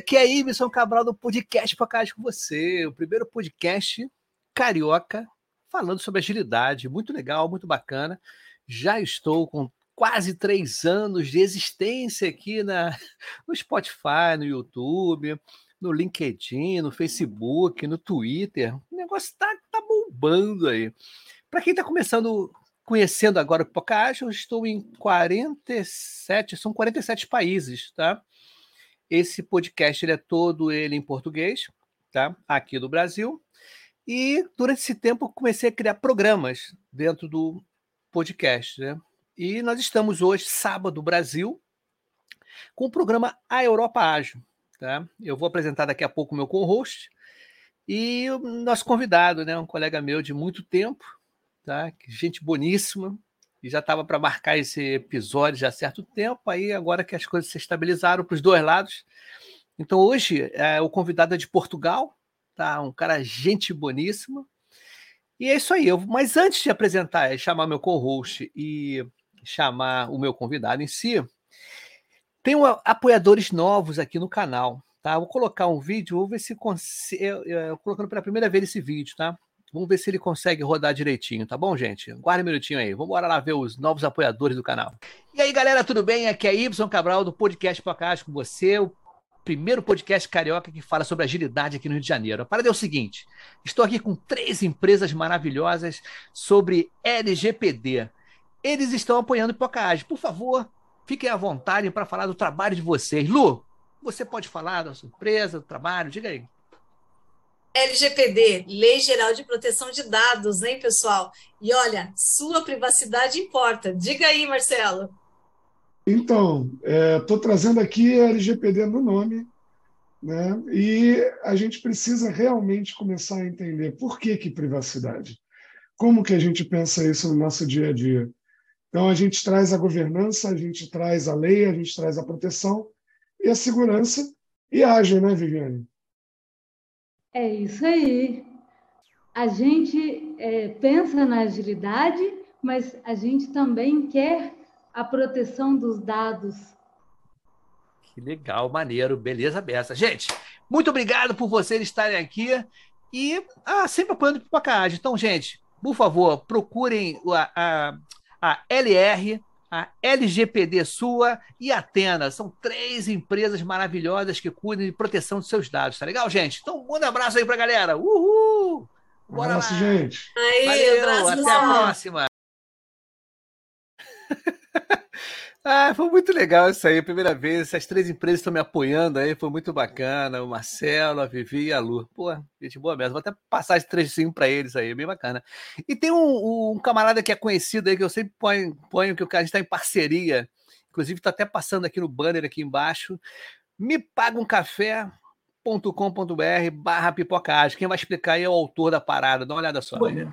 que é Ibson Cabral do podcast Podcast com você, o primeiro podcast carioca falando sobre agilidade, muito legal, muito bacana. Já estou com quase três anos de existência aqui na, no Spotify, no YouTube, no LinkedIn, no Facebook, no Twitter. O negócio está tá bombando aí. Para quem está começando, conhecendo agora o Podcast, eu estou em 47, são 47 países, tá? Esse podcast ele é todo ele em português, tá? Aqui do Brasil. E durante esse tempo comecei a criar programas dentro do podcast, né? E nós estamos hoje, sábado, Brasil, com o programa A Europa Ágil. Tá? Eu vou apresentar daqui a pouco o meu co-host e o nosso convidado, né? um colega meu de muito tempo, tá? gente boníssima, e já estava para marcar esse episódio já há certo tempo, aí agora que as coisas se estabilizaram para os dois lados. Então hoje é, o convidado é de Portugal, tá? Um cara gente boníssima. E é isso aí. Eu, mas antes de apresentar, chamar meu co-host e chamar o meu convidado em si, tem apoiadores novos aqui no canal, tá? Vou colocar um vídeo, vou ver se consigo. Colocando pela primeira vez esse vídeo, tá? Vamos ver se ele consegue rodar direitinho, tá bom, gente? Guarda um minutinho aí. Vamos lá ver os novos apoiadores do canal. E aí, galera, tudo bem? Aqui é Y Cabral do Podcast Podcast com você, o primeiro podcast carioca que fala sobre agilidade aqui no Rio de Janeiro. A parada é o seguinte: estou aqui com três empresas maravilhosas sobre LGPD. Eles estão apoiando o Podcast. Por favor, fiquem à vontade para falar do trabalho de vocês. Lu, você pode falar da sua empresa, do trabalho? Diga aí. LGPD, Lei Geral de Proteção de Dados, hein, pessoal? E olha, sua privacidade importa. Diga aí, Marcelo. Então, estou é, trazendo aqui a LGPD no nome, né? E a gente precisa realmente começar a entender por que, que privacidade. Como que a gente pensa isso no nosso dia a dia? Então, a gente traz a governança, a gente traz a lei, a gente traz a proteção e a segurança e age, né, Viviane? É isso aí. A gente é, pensa na agilidade, mas a gente também quer a proteção dos dados. Que legal, maneiro, beleza beça. Gente, muito obrigado por vocês estarem aqui e ah, sempre apoiando o Pipocagem. Então, gente, por favor, procurem a, a, a LR, a LGPD Sua e a Atena. São três empresas maravilhosas que cuidam de proteção dos seus dados, tá legal, gente? Então, um abraço aí pra galera. Uhul! Bora abraço, lá. gente. Aí, Valeu, abraço, até a próxima. Ah, foi muito legal isso aí, primeira vez. Essas três empresas estão me apoiando aí, foi muito bacana. O Marcelo, a Vivi e a Lu. Pô, gente boa mesmo. Vou até passar esse trechinho para eles aí, bem bacana. E tem um, um, camarada que é conhecido aí, que eu sempre ponho, ponho que a gente está em parceria. Inclusive, está até passando aqui no banner aqui embaixo. Me paga um café.com.br barra pipocagem. Quem vai explicar aí é o autor da parada. Dá uma olhada só. Né?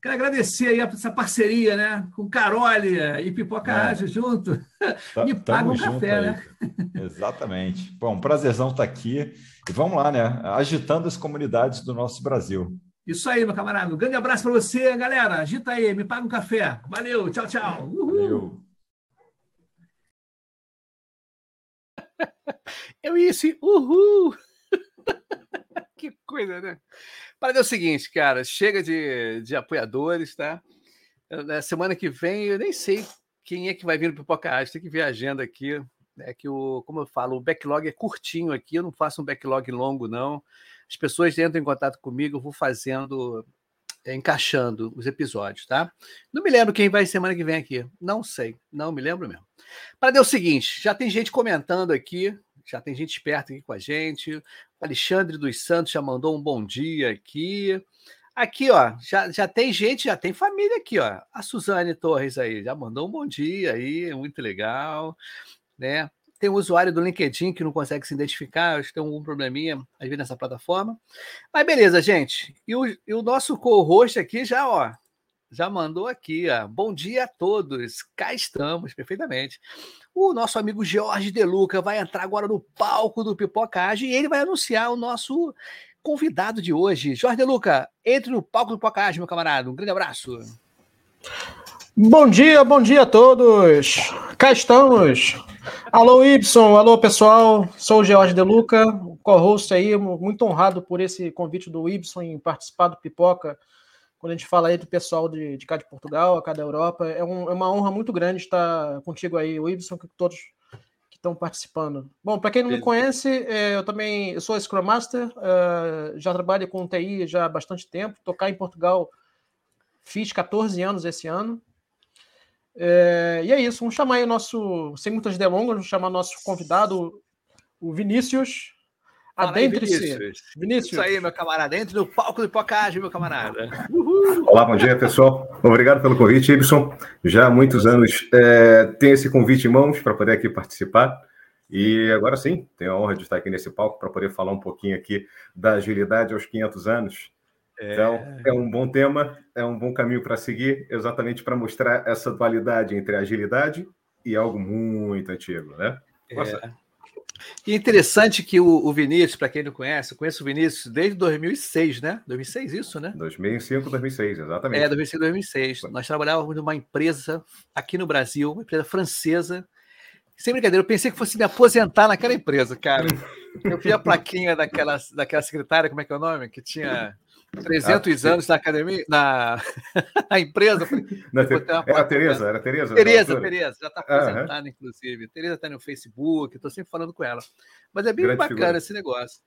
Quero agradecer aí essa parceria, né? Com Carolia e Pipoca é. Ágil junto. Tá, Me paga um café, aí. né? Exatamente. Bom, prazerzão estar tá aqui. E vamos lá, né? Agitando as comunidades do nosso Brasil. Isso aí, meu camarada. Um grande abraço para você, galera. Agita aí, me paga um café. Valeu, tchau, tchau. Uhul. Valeu. Eu isso, uhul! que coisa, né? Para é o seguinte, cara, chega de, de apoiadores, tá? Na semana que vem, eu nem sei quem é que vai vir no Pipoca Arte, tem que ver a agenda aqui. É que o, como eu falo, o backlog é curtinho aqui, eu não faço um backlog longo, não. As pessoas entram em contato comigo, eu vou fazendo, é, encaixando os episódios, tá? Não me lembro quem vai semana que vem aqui. Não sei, não me lembro mesmo. Para é o seguinte, já tem gente comentando aqui, já tem gente esperta aqui com a gente. Alexandre dos Santos já mandou um bom dia aqui. Aqui, ó, já, já tem gente, já tem família aqui, ó. A Suzane Torres aí já mandou um bom dia aí, muito legal, né? Tem um usuário do LinkedIn que não consegue se identificar, acho que tem algum probleminha às vezes nessa plataforma. Mas beleza, gente. E o, e o nosso co-host aqui já, ó, já mandou aqui, ó. Bom dia a todos. Cá estamos, perfeitamente. O nosso amigo Jorge Deluca vai entrar agora no palco do Pipocagem e ele vai anunciar o nosso convidado de hoje. Jorge Deluca, entre no palco do Pipocagem, meu camarada. Um grande abraço. Bom dia, bom dia a todos. Cá estamos. Alô, Y, alô, pessoal. Sou o Jorge Deluca, co-host aí, muito honrado por esse convite do Y em participar do Pipoca quando a gente fala aí do pessoal de, de cá de Portugal, cá da Europa, é, um, é uma honra muito grande estar contigo aí, o Ibson, com todos que estão participando. Bom, para quem não me conhece, é, eu também eu sou Scrum Master, uh, já trabalho com TI já há bastante tempo, tocar em Portugal fiz 14 anos esse ano. É, e é isso, vamos chamar aí o nosso, sem muitas delongas, vamos chamar nosso convidado, o Vinícius. Adentre-se. Vinícius. Vinícius. Isso aí, meu camarada. Entre no palco de pocagem, meu camarada. Uhul. Olá, bom dia, pessoal. Obrigado pelo convite, Ibson. Já há muitos anos é, tenho esse convite em mãos para poder aqui participar. E agora sim, tenho a honra de estar aqui nesse palco para poder falar um pouquinho aqui da agilidade aos 500 anos. É... Então, é um bom tema, é um bom caminho para seguir, exatamente para mostrar essa dualidade entre agilidade e algo muito antigo, né? É. E interessante que o, o Vinícius, para quem não conhece, eu conheço o Vinícius desde 2006, né? 2006, isso, né? 2005, 2006, exatamente. É, 2005, 2006. Nós trabalhávamos numa empresa aqui no Brasil, uma empresa francesa. Sem brincadeira, eu pensei que fosse me aposentar naquela empresa, cara. Eu vi a plaquinha daquela, daquela secretária, como é que é o nome? Que tinha 300 ah, anos na academia, na, na empresa. Na te... Era a Tereza, era a Tereza. Tereza, Tereza, já está aposentada, uhum. inclusive. Tereza está no Facebook, estou sempre falando com ela. Mas é bem Grande bacana figura. esse negócio.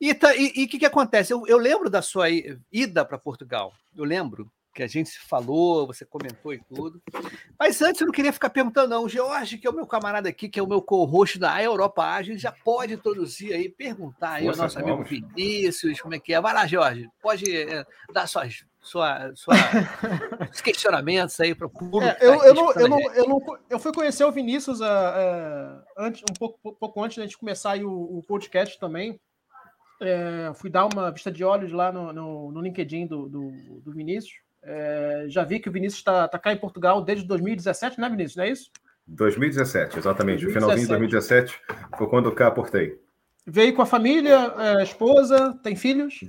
E o tá, e, e que, que acontece? Eu, eu lembro da sua ida para Portugal. Eu lembro que a gente falou, você comentou e tudo. Mas antes eu não queria ficar perguntando, não. O George, que é o meu camarada aqui, que é o meu co-host da Europa Ágil, já pode introduzir aí, perguntar aí Nossa, ao nosso amigo Vinícius, como é que é. Vai lá, Jorge, pode é, dar suas, sua, sua, os questionamentos aí para o público. É, eu, tá eu, não, eu, não, eu, não, eu fui conhecer o Vinícius uh, uh, antes, um pouco, pouco antes da gente começar aí o, o podcast também. É, fui dar uma vista de olhos lá no, no, no LinkedIn do, do, do Vinícius. É, já vi que o Vinícius está tá cá em Portugal desde 2017, né, Vinícius? Não é isso? 2017, exatamente. 2017. O finalzinho de 2017 foi quando cá aportei. Veio com a família, a é, esposa, tem filhos?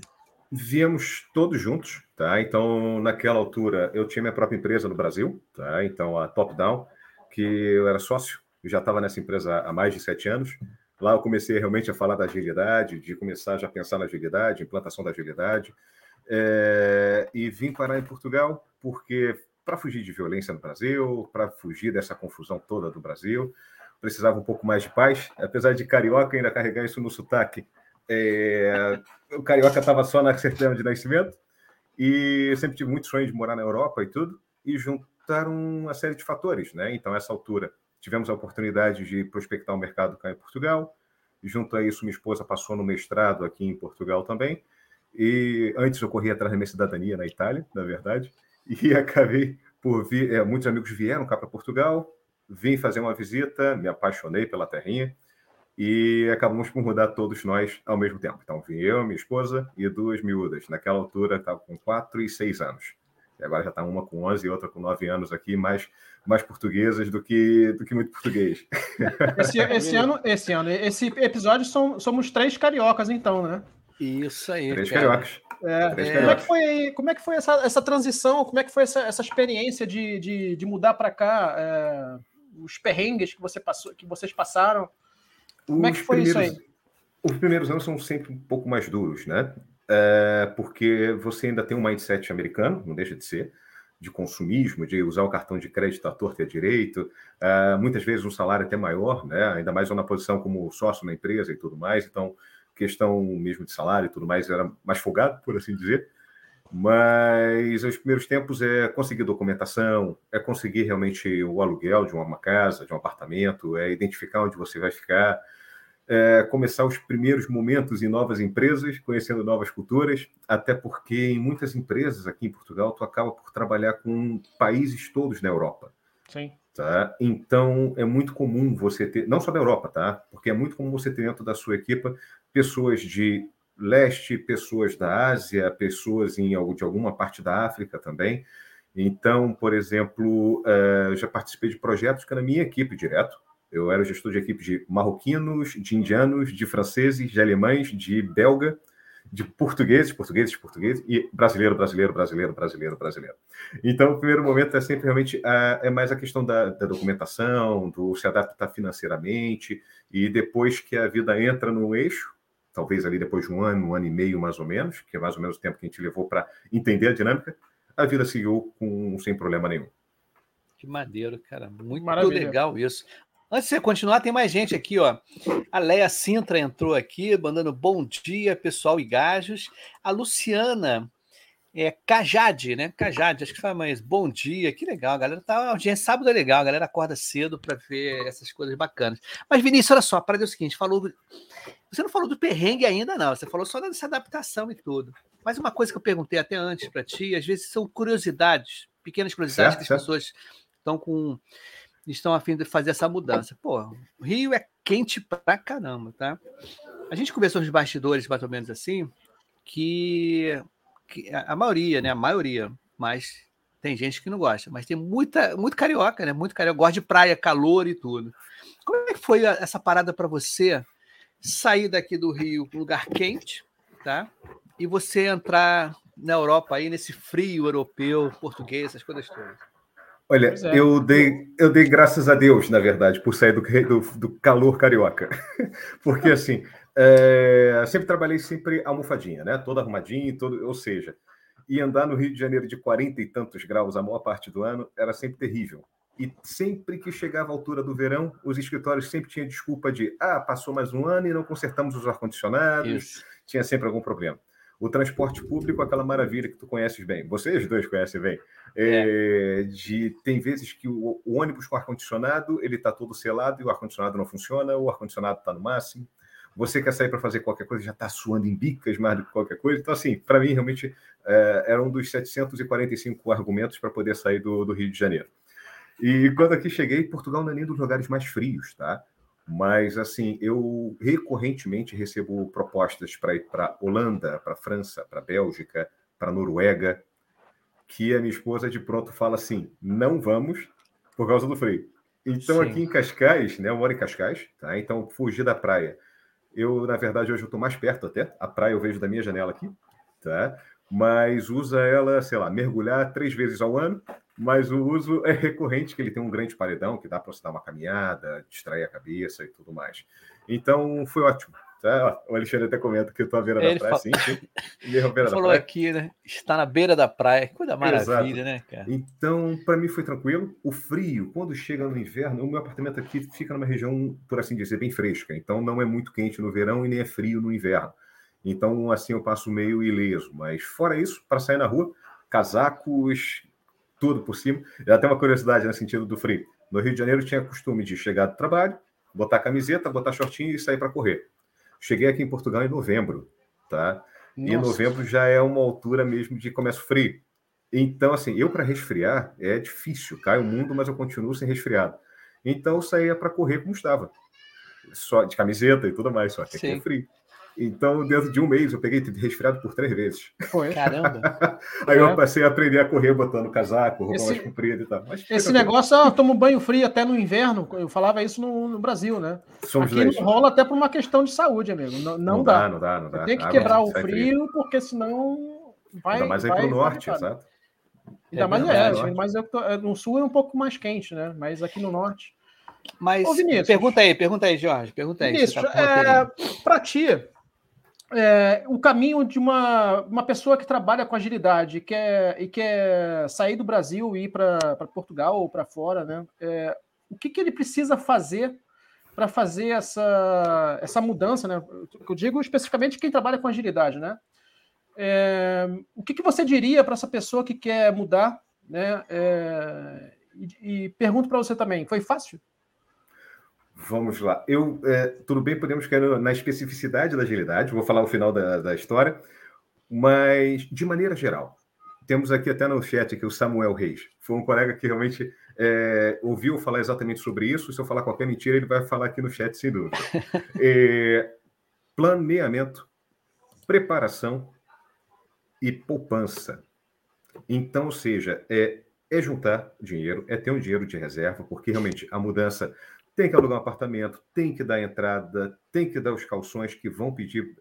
Viemos todos juntos, tá? Então, naquela altura, eu tinha minha própria empresa no Brasil, tá? Então, a Top Down, que eu era sócio, eu já estava nessa empresa há mais de sete anos. Lá eu comecei realmente a falar da agilidade, de começar já a pensar na agilidade, implantação da agilidade. É, e vim parar em Portugal porque, para fugir de violência no Brasil, para fugir dessa confusão toda do Brasil, precisava um pouco mais de paz. Apesar de carioca ainda carregar isso no sotaque, é, o carioca estava só na certidão de nascimento e sempre tive muito sonho de morar na Europa e tudo, e juntaram uma série de fatores, né? Então, essa altura, tivemos a oportunidade de prospectar o um mercado cá em Portugal, junto a isso, minha esposa passou no mestrado aqui em Portugal também, e antes eu corri atrás da minha cidadania na Itália, na verdade, e acabei por vir. É, muitos amigos vieram cá para Portugal, vim fazer uma visita, me apaixonei pela terrinha e acabamos por mudar todos nós ao mesmo tempo. Então, vim eu, minha esposa e duas miúdas. Naquela altura, estava com 4 e 6 anos. E agora já está uma com 11 e outra com 9 anos aqui, mais, mais portuguesas do que, do que muito português. Esse, esse ano, esse ano, esse episódio são, somos três cariocas, então, né? Isso aí. Três cara. cariocas. É, Três como, é cariocas. que foi, como é que foi essa, essa transição? Como é que foi essa, essa experiência de, de, de mudar para cá? é, os perrengues que, você passou, que vocês passaram? Como é que Os foi isso primeiros- aí? Os primeiros anos são sempre um pouco mais duros, né? É, porque você ainda tem um mindset americano, não deixa de ser, de consumismo, de usar o cartão de crédito à torta e à direito, é, muitas vezes um salário até maior, né? Ainda mais na posição como sócio na empresa e tudo mais, então questão mesmo de salário e tudo mais era mais folgado, por assim dizer. Mas os primeiros tempos é conseguir documentação, é conseguir realmente o aluguel de uma casa, de um apartamento, é identificar onde você vai ficar, é começar os primeiros momentos em novas empresas, conhecendo novas culturas, até porque em muitas empresas aqui em Portugal tu acaba por trabalhar com países todos na Europa. Sim. Tá? Então é muito comum você ter, não só da Europa, tá? Porque é muito comum você ter dentro da sua equipa pessoas de leste, pessoas da Ásia, pessoas em, de alguma parte da África também. Então, por exemplo, eh, já participei de projetos que na minha equipe direto. Eu era gestor de equipe de marroquinos, de indianos, de franceses, de alemães, de belga, de portugueses, portugueses, portugueses, e brasileiro, brasileiro, brasileiro, brasileiro, brasileiro. Então, o primeiro momento é sempre realmente a- é mais a questão da, da documentação, do se adaptar financeiramente, e depois que a vida entra no eixo, talvez ali depois de um ano, um ano e meio mais ou menos, que é mais ou menos o tempo que a gente levou para entender a dinâmica, a vida seguiu com, sem problema nenhum. Que maneiro, cara. Muito Maravilha. legal isso. Antes de você continuar, tem mais gente aqui, ó. A Leia Sintra entrou aqui, mandando bom dia, pessoal e gajos. A Luciana é Cajade, né? Cajade, acho que fala mais bom dia, que legal. A galera tá. A audiência sábado é legal, a galera acorda cedo para ver essas coisas bacanas. Mas, Vinícius, olha só, para é o seguinte: falou. Você não falou do perrengue ainda, não. Você falou só dessa adaptação e tudo. Mas uma coisa que eu perguntei até antes para ti, às vezes são curiosidades, pequenas curiosidades Certo, que as certo. pessoas estão com estão a fim de fazer essa mudança. Pô, o Rio é quente pra caramba, tá? A gente conversou nos bastidores, mais ou menos assim, que, que a maioria, né? A maioria, mas tem gente que não gosta, mas tem muita, muito carioca, né? Muito carioca, gosta de praia, calor e tudo. Como é que foi a- essa parada para você sair daqui do Rio, um lugar quente, tá? E você entrar na Europa aí nesse frio europeu, português, essas coisas todas. Olha, é. eu, dei, eu dei graças a Deus, na verdade, por sair do, do, do calor carioca. Porque, assim, é, sempre trabalhei sempre almofadinha, né? Toda arrumadinha, todo, ou seja, e andar no Rio de Janeiro de 40 e tantos graus a maior parte do ano era sempre terrível. E sempre que chegava a altura do verão, os escritórios sempre tinham desculpa de ah, passou mais um ano e não consertamos os ar-condicionados, tinha sempre algum problema. O transporte público, aquela maravilha que tu conheces bem, vocês dois conhecem bem, é, de tem vezes que o, o ônibus com ar-condicionado ele está todo selado e o ar-condicionado não funciona, o ar-condicionado está no máximo. Você quer sair para fazer qualquer coisa, já está suando em bicas mais do que qualquer coisa. Então, assim, para mim, realmente, é, era um dos 745 argumentos para poder sair do, do Rio de Janeiro. E quando aqui cheguei, Portugal não é nem dos lugares mais frios, tá? Mas, assim, eu recorrentemente recebo propostas para ir para Holanda, para França, para Bélgica, para Noruega, que a minha esposa de pronto fala assim: não vamos por causa do frio. Então, Sim. aqui em Cascais, né? Eu moro em Cascais, tá? Então, fugir da praia. Eu, na verdade, hoje eu estou mais perto até. A praia eu vejo da minha janela aqui, tá? Mas usa ela, sei lá, mergulhar três vezes ao ano. Mas o uso é recorrente, que ele tem um grande paredão que dá para você dar uma caminhada, distrair a cabeça e tudo mais. Então, foi ótimo. Tá? O Alexandre até comenta que eu estou à beira Ele da praia, fa- sim, sim. À beira Ele da falou praia. aqui, né? Está na beira da praia. Coisa maravilha, né, cara? Então, para mim foi tranquilo. O frio, quando chega no inverno, o meu apartamento aqui fica numa região, por assim dizer, bem fresca. Então, não é muito quente no verão e nem é frio no inverno. Então, assim, eu passo meio ileso. Mas, fora isso, para sair na rua, casacos, tudo por cima. E até uma curiosidade no sentido do frio. No Rio de Janeiro, eu tinha costume de chegar do trabalho, botar camiseta, botar shortinho e sair para correr. Cheguei aqui em Portugal em novembro, tá? E Nossa. novembro já é uma altura mesmo de começo frio. Então, assim, eu para resfriar é difícil. Cai o mundo, mas eu continuo sem resfriado. Então, eu saía para correr como estava. só de camiseta e tudo mais, só que aqui é frio. Então, dentro de um mês, eu peguei resfriado por três vezes. Foi. Caramba. Aí é. eu passei a aprender a correr botando casaco, roupa esse, mais comprida e tal. Mas esse negócio, ah, tomo banho frio até no inverno. Eu falava isso no, no Brasil, né? Somos Aqui leis. não rola até por uma questão de saúde, amigo. Não, não, não dá. dá. Não dá, não dá. Tem que quebrar o frio, frio, porque senão vai. Ainda mais aí pro norte, exato. Ainda é mais é, mas é, no sul é um pouco mais quente, né? Mas aqui no norte. Mas Ô, pergunta aí, pergunta aí, Jorge. Pergunta aí. Vinícius, tá é, para ti, é, o caminho de uma, uma pessoa que trabalha com agilidade quer, e quer sair do Brasil e ir para Portugal ou para fora, né? É, o que, que ele precisa fazer para fazer essa, essa mudança, né? Eu digo especificamente quem trabalha com agilidade, né? É, o que, que você diria para essa pessoa que quer mudar, né? É, e, e pergunto para você também, foi fácil? Vamos lá. Eu, é, tudo bem, podemos cair na especificidade da agilidade, vou falar o final da, da história, mas de maneira geral. Temos aqui até no chat aqui o Samuel Reis. Foi um colega que realmente é, ouviu falar exatamente sobre isso. Se eu falar qualquer mentira, ele vai falar aqui no chat, sem dúvida. é, planeamento, preparação e poupança. Então, ou seja, é, é juntar dinheiro, é ter um dinheiro de reserva, porque realmente a mudança tem que alugar um apartamento, tem que dar entrada, tem que dar os calções que vão pedir.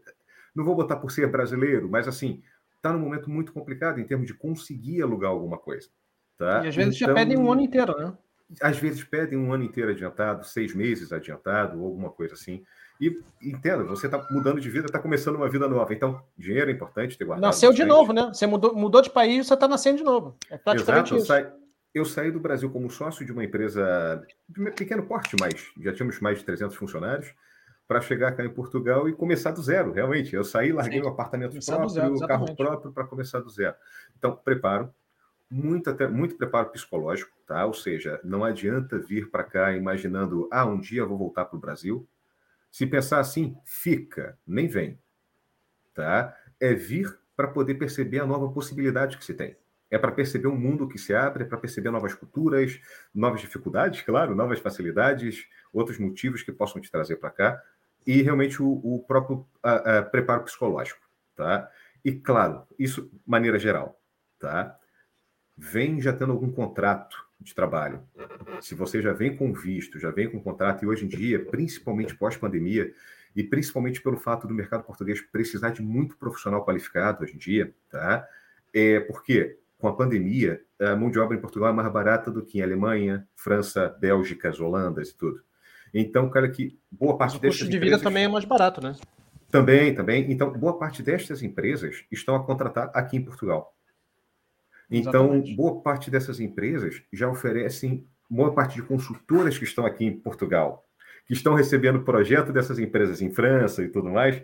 Não vou botar por ser brasileiro, mas assim, está num momento muito complicado em termos de conseguir alugar alguma coisa. Tá? E às vezes então, já pedem um ano inteiro, né? Às vezes pedem um ano inteiro adiantado, seis meses adiantado, ou alguma coisa assim. E entenda, você está mudando de vida, está começando uma vida nova. Então, dinheiro é importante ter guardado. Nasceu de novo, né? Você mudou, mudou de país, você está nascendo de novo. É praticamente Exato, isso eu saí do Brasil como sócio de uma empresa de pequeno porte, mas já tínhamos mais de 300 funcionários, para chegar cá em Portugal e começar do zero, realmente. Eu saí, larguei o um apartamento começar próprio, o carro próprio para começar do zero. Então, preparo, muito, até, muito preparo psicológico, tá? Ou seja, não adianta vir para cá imaginando, ah, um dia eu vou voltar para o Brasil. Se pensar assim, fica, nem vem, tá? É vir para poder perceber a nova possibilidade que se tem é para perceber um mundo que se abre, é para perceber novas culturas, novas dificuldades, claro, novas facilidades, outros motivos que possam te trazer para cá, e realmente o, o próprio a, a, preparo psicológico, tá? E claro, isso maneira geral, tá? Vem já tendo algum contrato de trabalho. Se você já vem com visto, já vem com contrato, e hoje em dia, principalmente pós-pandemia, e principalmente pelo fato do mercado português precisar de muito profissional qualificado hoje em dia, tá? É porque com a pandemia, a mão de obra em Portugal é mais barata do que em Alemanha, França, Bélgica, Holandas e tudo. Então, cara, que boa parte o custo de vida também é mais barato, né? Também, também. Então, boa parte destas empresas estão a contratar aqui em Portugal. Então, Exatamente. boa parte dessas empresas já oferecem, boa parte de consultoras que estão aqui em Portugal, que estão recebendo projeto dessas empresas em França e tudo mais,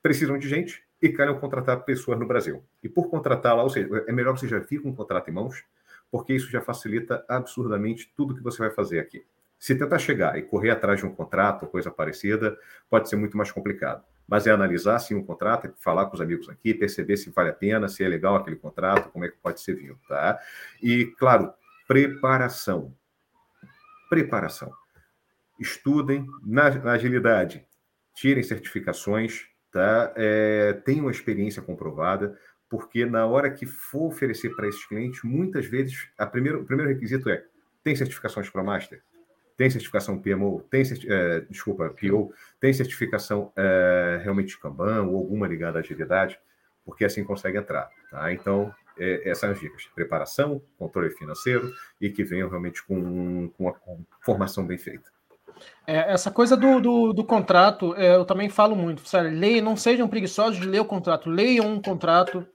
precisam de gente e querem contratar pessoas no Brasil. E por contratar lá, ou seja, é melhor você já vir com um contrato em mãos, porque isso já facilita absurdamente tudo que você vai fazer aqui. Se tentar chegar e correr atrás de um contrato coisa parecida, pode ser muito mais complicado. Mas é analisar sim um contrato, é falar com os amigos aqui, perceber se vale a pena, se é legal aquele contrato, como é que pode ser vindo, tá? E, claro, preparação. Preparação. Estudem na, na agilidade, tirem certificações, tá? É, tem uma experiência comprovada, porque na hora que for oferecer para esses clientes, muitas vezes a primeiro, o primeiro requisito é: tem certificações para Master? Tem certificação PMO? Tem, é, desculpa, PO? Tem certificação é, realmente Kanban ou alguma ligada à agilidade? Porque assim consegue entrar, tá? Então, é, essas são as dicas: preparação, controle financeiro e que venham realmente com, com uma formação bem feita. É, essa coisa do, do, do contrato, é, eu também falo muito. Sério, leia, não sejam preguiçosos de ler o contrato, leiam um contrato,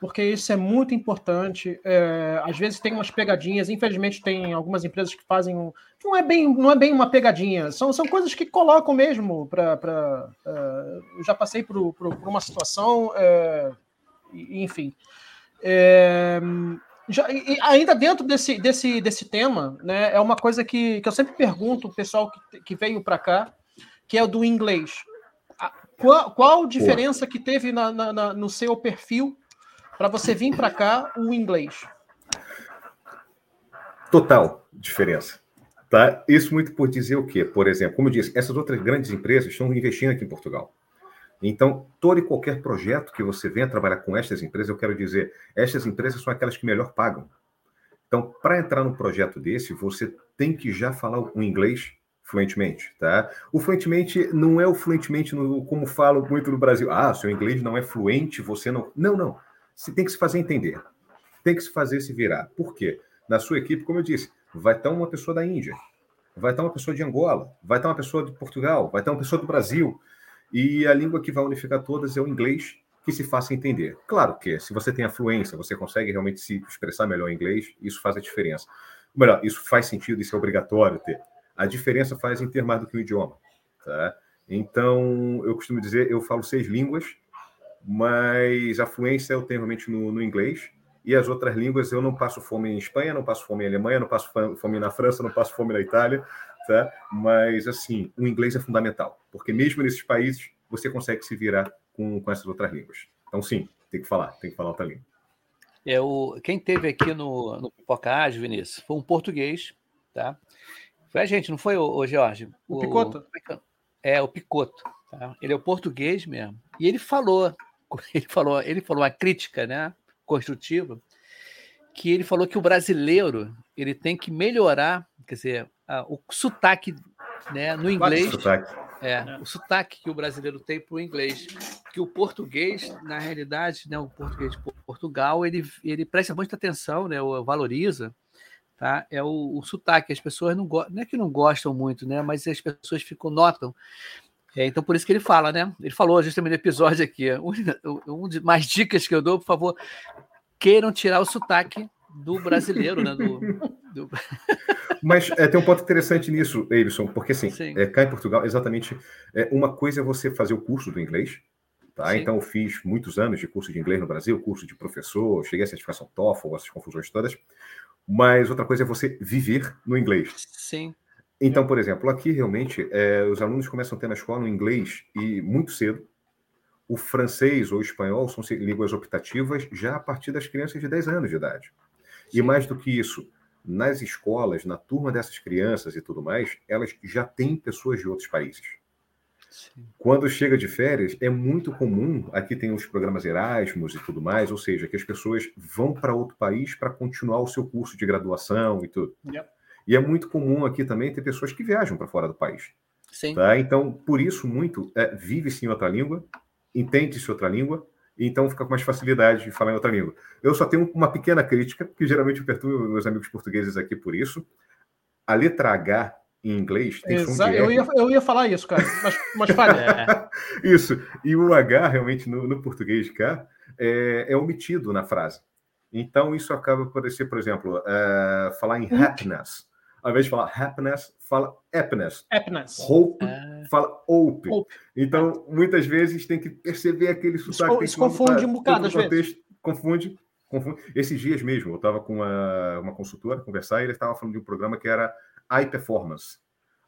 porque isso é muito importante. É, às vezes tem umas pegadinhas, infelizmente tem algumas empresas que fazem. Um, não, é bem, não é bem uma pegadinha, são, são coisas que colocam mesmo para. É, eu já passei por, por, por uma situação, é, enfim. É, já, e ainda dentro desse, desse, desse tema, né, é uma coisa que, que eu sempre pergunto o pessoal que, que veio para cá, que é o do inglês. Qual, qual diferença que teve na, na, na, no seu perfil para você vir para cá o inglês? Total diferença. Tá? Isso muito por dizer o quê? Por exemplo, como eu disse, essas outras grandes empresas estão investindo aqui em Portugal. Então, todo e qualquer projeto que você venha trabalhar com estas empresas, eu quero dizer, estas empresas são aquelas que melhor pagam. Então, para entrar num projeto desse, você tem que já falar o inglês fluentemente, tá? O fluentemente não é o fluentemente no, como falo muito no Brasil. Ah, seu inglês não é fluente, você não. Não, não. Você tem que se fazer entender. Tem que se fazer se virar. Por quê? Na sua equipe, como eu disse, vai estar uma pessoa da Índia, vai estar uma pessoa de Angola, vai estar uma pessoa de Portugal, vai estar uma pessoa do Brasil. E a língua que vai unificar todas é o inglês que se faça entender. Claro que, se você tem a fluência, você consegue realmente se expressar melhor em inglês, isso faz a diferença. Melhor, isso faz sentido, isso é obrigatório ter. A diferença faz em ter mais do que um idioma. Tá? Então, eu costumo dizer, eu falo seis línguas, mas a fluência eu tenho realmente no, no inglês, e as outras línguas eu não passo fome em Espanha, não passo fome em Alemanha, não passo fome na França, não passo fome na Itália, tá? Mas, assim, o inglês é fundamental, porque mesmo nesses países você consegue se virar com, com essas outras línguas. Então, sim, tem que falar, tem que falar outra língua. É, o, quem teve aqui no, no Vinícius, foi um português, tá? Foi a gente, não foi, o, o Jorge? O, o Picoto. É, é, o Picoto. Tá? Ele é o português mesmo. E ele falou, ele falou, ele falou uma crítica, né, construtiva, que ele falou que o brasileiro ele tem que melhorar, quer dizer, a, o sotaque né, no inglês. É, é, o sotaque que o brasileiro tem para o inglês. Que o português, na realidade, né, o português de Portugal, ele, ele presta muita atenção, né, valoriza, tá? É o, o sotaque. As pessoas não gostam, não é que não gostam muito, né, mas as pessoas ficam, notam. É, então, por isso que ele fala, né? Ele falou justamente no episódio aqui. Um, um de mais dicas que eu dou, por favor, queiram tirar o sotaque do brasileiro, né? Do, do... Mas é, tem um ponto interessante nisso, Eilson, porque assim, é, cá em Portugal, exatamente, é, uma coisa é você fazer o curso do inglês, tá? Sim. Então eu fiz muitos anos de curso de inglês no Brasil, curso de professor, cheguei à certificação TOEFL, essas confusões todas. Mas outra coisa é você viver no inglês. Sim. Então, por exemplo, aqui realmente é, os alunos começam a ter na escola o inglês e muito cedo. O francês ou o espanhol são línguas optativas já a partir das crianças de 10 anos de idade. Sim. E mais do que isso, nas escolas, na turma dessas crianças e tudo mais, elas já têm pessoas de outros países. Sim. Quando chega de férias, é muito comum, aqui tem os programas Erasmus e tudo mais, ou seja, que as pessoas vão para outro país para continuar o seu curso de graduação e tudo. Yep. E é muito comum aqui também ter pessoas que viajam para fora do país. Sim. Tá? Então, por isso, muito, é, vive-se em outra língua, entende-se outra língua, então fica com mais facilidade de falar em outra língua. Eu só tenho uma pequena crítica, que geralmente eu perturbo meus amigos portugueses aqui por isso. A letra H em inglês tem Exa som de eu, ia, eu ia falar isso, cara, mas, mas fale. É. isso. E o H, realmente, no, no português cá, é, é, omitido na frase. Então, isso acaba por ser, por exemplo, uh, falar em happiness. Ao invés de falar happiness, fala happiness. Happiness. Hope, é... fala hope. hope. Então, muitas vezes tem que perceber aquele sotaque. Isso, confunde um bocado, às vezes. Confunde, confunde. Esses dias mesmo, eu estava com uma, uma consultora conversar e ele estava falando de um programa que era iPerformance.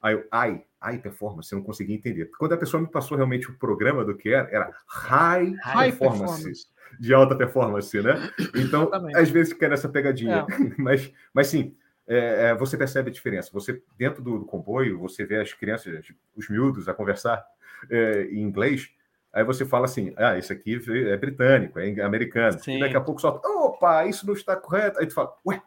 Aí eu, I, I Performance, eu não conseguia entender. Quando a pessoa me passou realmente o programa do que era, era High, high performance, performance, de alta performance, né? Então, às vezes quer essa pegadinha. É. mas, mas sim, é, é, você percebe a diferença. Você, dentro do, do, comboio, você vê as crianças, os miúdos, a conversar é, em inglês. Aí você fala assim: ah, isso aqui é britânico, é americano. Daqui a pouco solta: opa, isso não está correto. Aí tu fala: ué,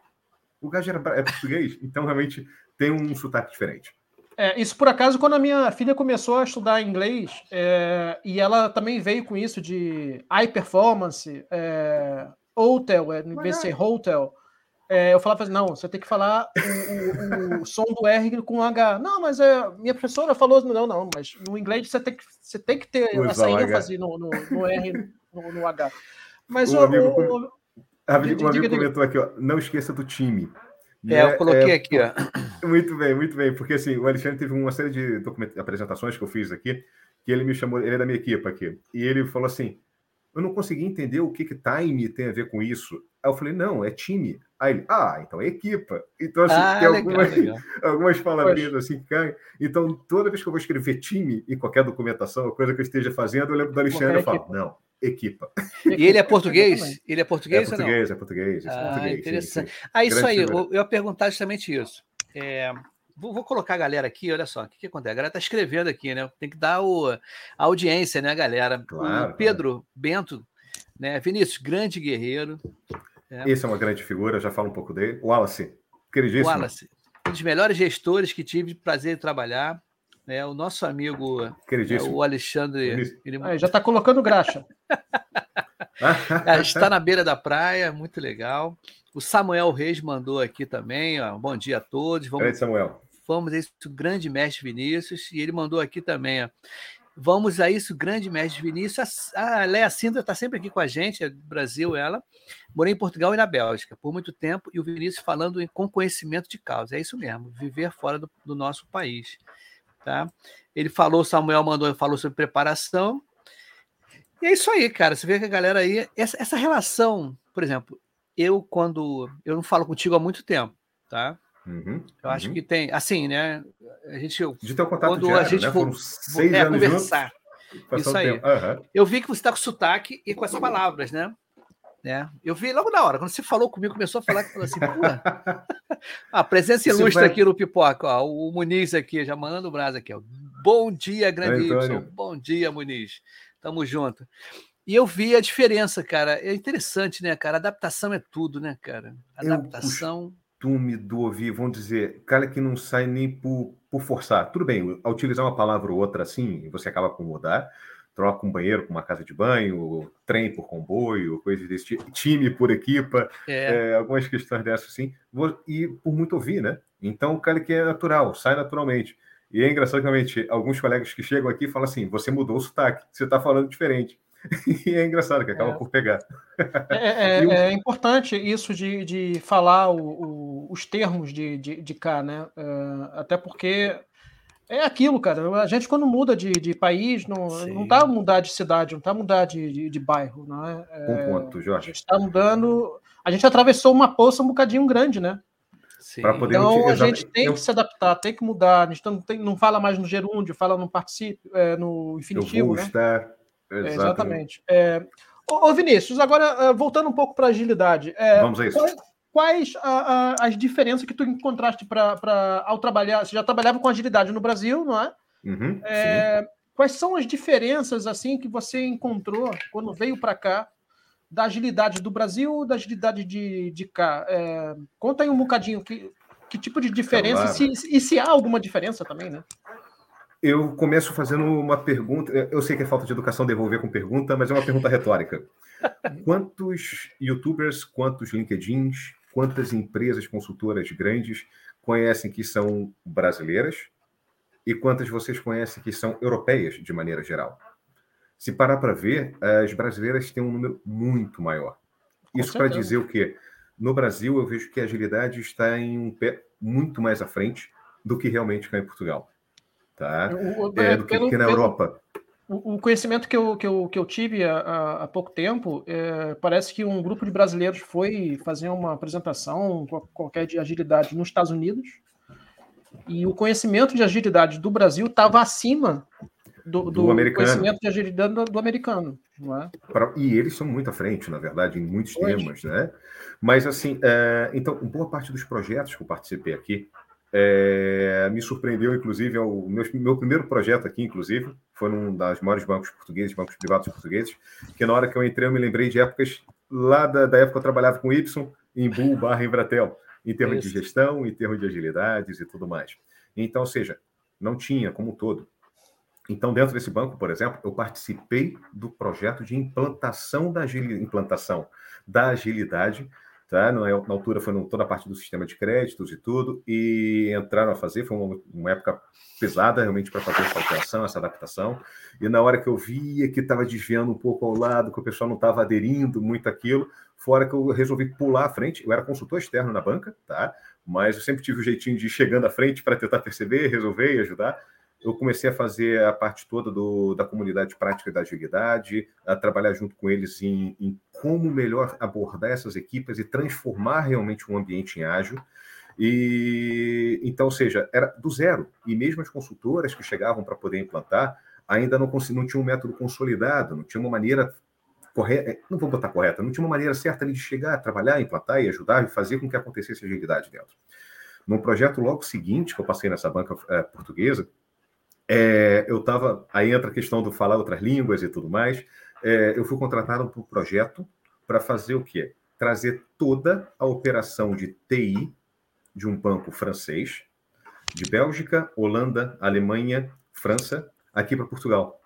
o gajo era, é português? Então realmente tem um sotaque diferente. É, isso por acaso, quando a minha filha começou a estudar inglês, é, e ela também veio com isso de high performance, é, hotel, é, em vez de ser hotel, é, eu falava assim, não, você tem que falar o, o, o, som do R com H. Não, mas é, minha professora falou, não, não, mas no inglês você tem que, você tem que ter essa ênfase no, no, no, R, no, no, H. Mas o, amigo, o, amigo, um amigo comentou aqui, ó, não esqueça do time. É, eu coloquei é, aqui, ó. Muito bem, muito bem, porque assim, o Alexandre teve uma série de apresentações que eu fiz aqui, que ele me chamou, ele é da minha equipe aqui, e ele falou assim, eu não consegui entender o que, que time tem a ver com isso. Aí eu falei, não, é time. Aí ele, ah, então é equipa. Então, assim, ah, tem legal, algumas, legal. algumas palavrinhas Poxa. assim que caem. Então, toda vez que eu vou escrever time em qualquer documentação, coisa que eu esteja fazendo, eu lembro do Alexandre e falo, não, equipa. E ele é português? Ele é português, é ou português não? É português, é português. Ah, interessante. Sim, sim. Ah, isso Grande aí, eu, eu ia perguntar justamente isso. É, vou, vou, colocar a galera aqui, olha só, o que, que acontece? A galera tá escrevendo aqui, né? Tem que dar o, a audiência, né, galera? Claro, o Pedro claro. Bento, né? Vinícius, grande guerreiro. É. Esse é uma grande figura, já falo um pouco dele. Wallace, queridíssimo. Wallace, um dos melhores gestores que tive prazer de trabalhar. Né? O nosso amigo, é, o Alexandre. Ele... Aí, já está colocando graxa. está na beira da praia, muito legal. O Samuel Reis mandou aqui também. Ó, bom dia a todos. Vamos, Grande Samuel. Vamos isso, grande mestre Vinícius. E ele mandou aqui também. Ó, vamos a isso, grande mestre Vinícius. A, a Leia Sintra está sempre aqui com a gente, é do Brasil, ela. Morei em Portugal e na Bélgica por muito tempo. E o Vinícius falando com conhecimento de causa. É isso mesmo, viver fora do, do nosso país. Tá? Ele falou, Samuel mandou, falou sobre preparação. E é isso aí, cara. Você vê que a galera aí. Essa, essa relação, por exemplo, eu quando eu não falo contigo há muito tempo, tá? Uhum, eu acho uhum. que tem, assim, né? A gente de ter um contato quando diário, a gente né? for, seis é, anos conversar, juntos, isso aí. Uhum. Eu vi que você está com sotaque e com as palavras, né? né? Eu vi logo na hora, quando você falou comigo, começou a falar, falou assim, pô, a presença ilustre vai... aqui no Pipoca, ó, o Muniz aqui, já mandando o braço aqui, ó. Bom dia, grande Bom dia, Muniz. Tamo junto. E eu vi a diferença, cara. É interessante, né, cara? Adaptação é tudo, né, cara? Adaptação. É costume do ouvir, vamos dizer, cara que não sai nem por, por forçar. Tudo bem, ao utilizar uma palavra ou outra assim, você acaba por mudar. Troca um banheiro com uma casa de banho, trem por comboio, coisas desse tipo, time por equipa, é. É, algumas questões dessas assim. E por muito ouvir, né? Então, o cara que é natural, sai naturalmente. E é engraçado que realmente alguns colegas que chegam aqui falam assim: você mudou o sotaque, você está falando diferente. e é engraçado que acaba é. por pegar. É, é, é, importante isso de, de falar o, o, os termos de, de, de cá, né? Uh, até porque é aquilo, cara. A gente, quando muda de, de país, não, não tá mudar de cidade, não tá mudar de, de, de bairro, não é? Um ponto, Jorge. A gente está mudando. A gente atravessou uma poça um bocadinho grande, né? Poder então a gente tem eu... que se adaptar, tem que mudar. A gente não, tem, não fala mais no gerúndio, fala no participio, é, no infinitivo. Eu vou né? estar Exatamente. exatamente. É... Ô, Vinícius, agora é, voltando um pouco para agilidade. É, Vamos a isso. Quais, quais a, a, as diferenças que tu encontraste para ao trabalhar? Você já trabalhava com agilidade no Brasil, não é? Uhum, é quais são as diferenças assim que você encontrou quando veio para cá da agilidade do Brasil da agilidade de, de cá? É, conta aí um bocadinho que, que tipo de diferença claro. e, se, e se há alguma diferença também, né? Eu começo fazendo uma pergunta. Eu sei que é falta de educação devolver com pergunta, mas é uma pergunta retórica. Quantos YouTubers, quantos LinkedIns, quantas empresas consultoras grandes conhecem que são brasileiras e quantas vocês conhecem que são europeias de maneira geral? Se parar para ver, as brasileiras têm um número muito maior. Isso para dizer o quê? No Brasil, eu vejo que a agilidade está em um pé muito mais à frente do que realmente cá em Portugal tá? O, é, do que, pelo, que na Europa. O conhecimento que eu, que eu, que eu tive há, há pouco tempo, é, parece que um grupo de brasileiros foi fazer uma apresentação qualquer de agilidade nos Estados Unidos, e o conhecimento de agilidade do Brasil estava acima do, do, do conhecimento de agilidade do, do americano. É? E eles são muito à frente, na verdade, em muitos temas, né? Mas, assim, é, então, boa parte dos projetos que eu participei aqui, é, me surpreendeu, inclusive, é o meu, meu, primeiro projeto aqui, inclusive, foi num dos maiores bancos portugueses, bancos privados portugueses, que na hora que eu entrei eu me lembrei de épocas, lá da, da época que eu trabalhava com Y, em Bull barra Embratel, em termos Isso. de gestão, em termos de agilidades e tudo mais. Então, ou seja, não tinha como um todo. Então, dentro desse banco, por exemplo, eu participei do projeto de implantação da, implantação da agilidade tá? Na, na altura foi toda a parte do sistema de créditos e tudo, e entraram a fazer, foi uma, uma época pesada realmente para fazer essa alteração, essa adaptação, e na hora que eu via que estava desviando um pouco ao lado, que o pessoal não estava aderindo muito àquilo, fora que eu resolvi pular à frente, eu era consultor externo na banca, tá? Mas eu sempre tive o jeitinho de ir chegando à frente para tentar perceber, resolver e ajudar, eu comecei a fazer a parte toda do, da comunidade prática da agilidade, a trabalhar junto com eles em, em, como melhor abordar essas equipes e transformar realmente um ambiente em ágil. E então, ou seja, era do zero. E mesmo as consultoras que chegavam para poder implantar ainda não, não um método consolidado, não tinha uma maneira correta, é, não vou botar correta, não tinha uma maneira certa de chegar, trabalhar, implantar e ajudar e fazer com que acontecesse agilidade dentro. num projeto logo seguinte que eu passei nessa banca é, portuguesa, é, eu estava. Aí entra a questão do falar outras línguas e tudo mais. É, eu fui contratado para um projeto para fazer o quê? Trazer toda a operação de TI de um banco francês, de Bélgica, Holanda, Alemanha, França, aqui para Portugal.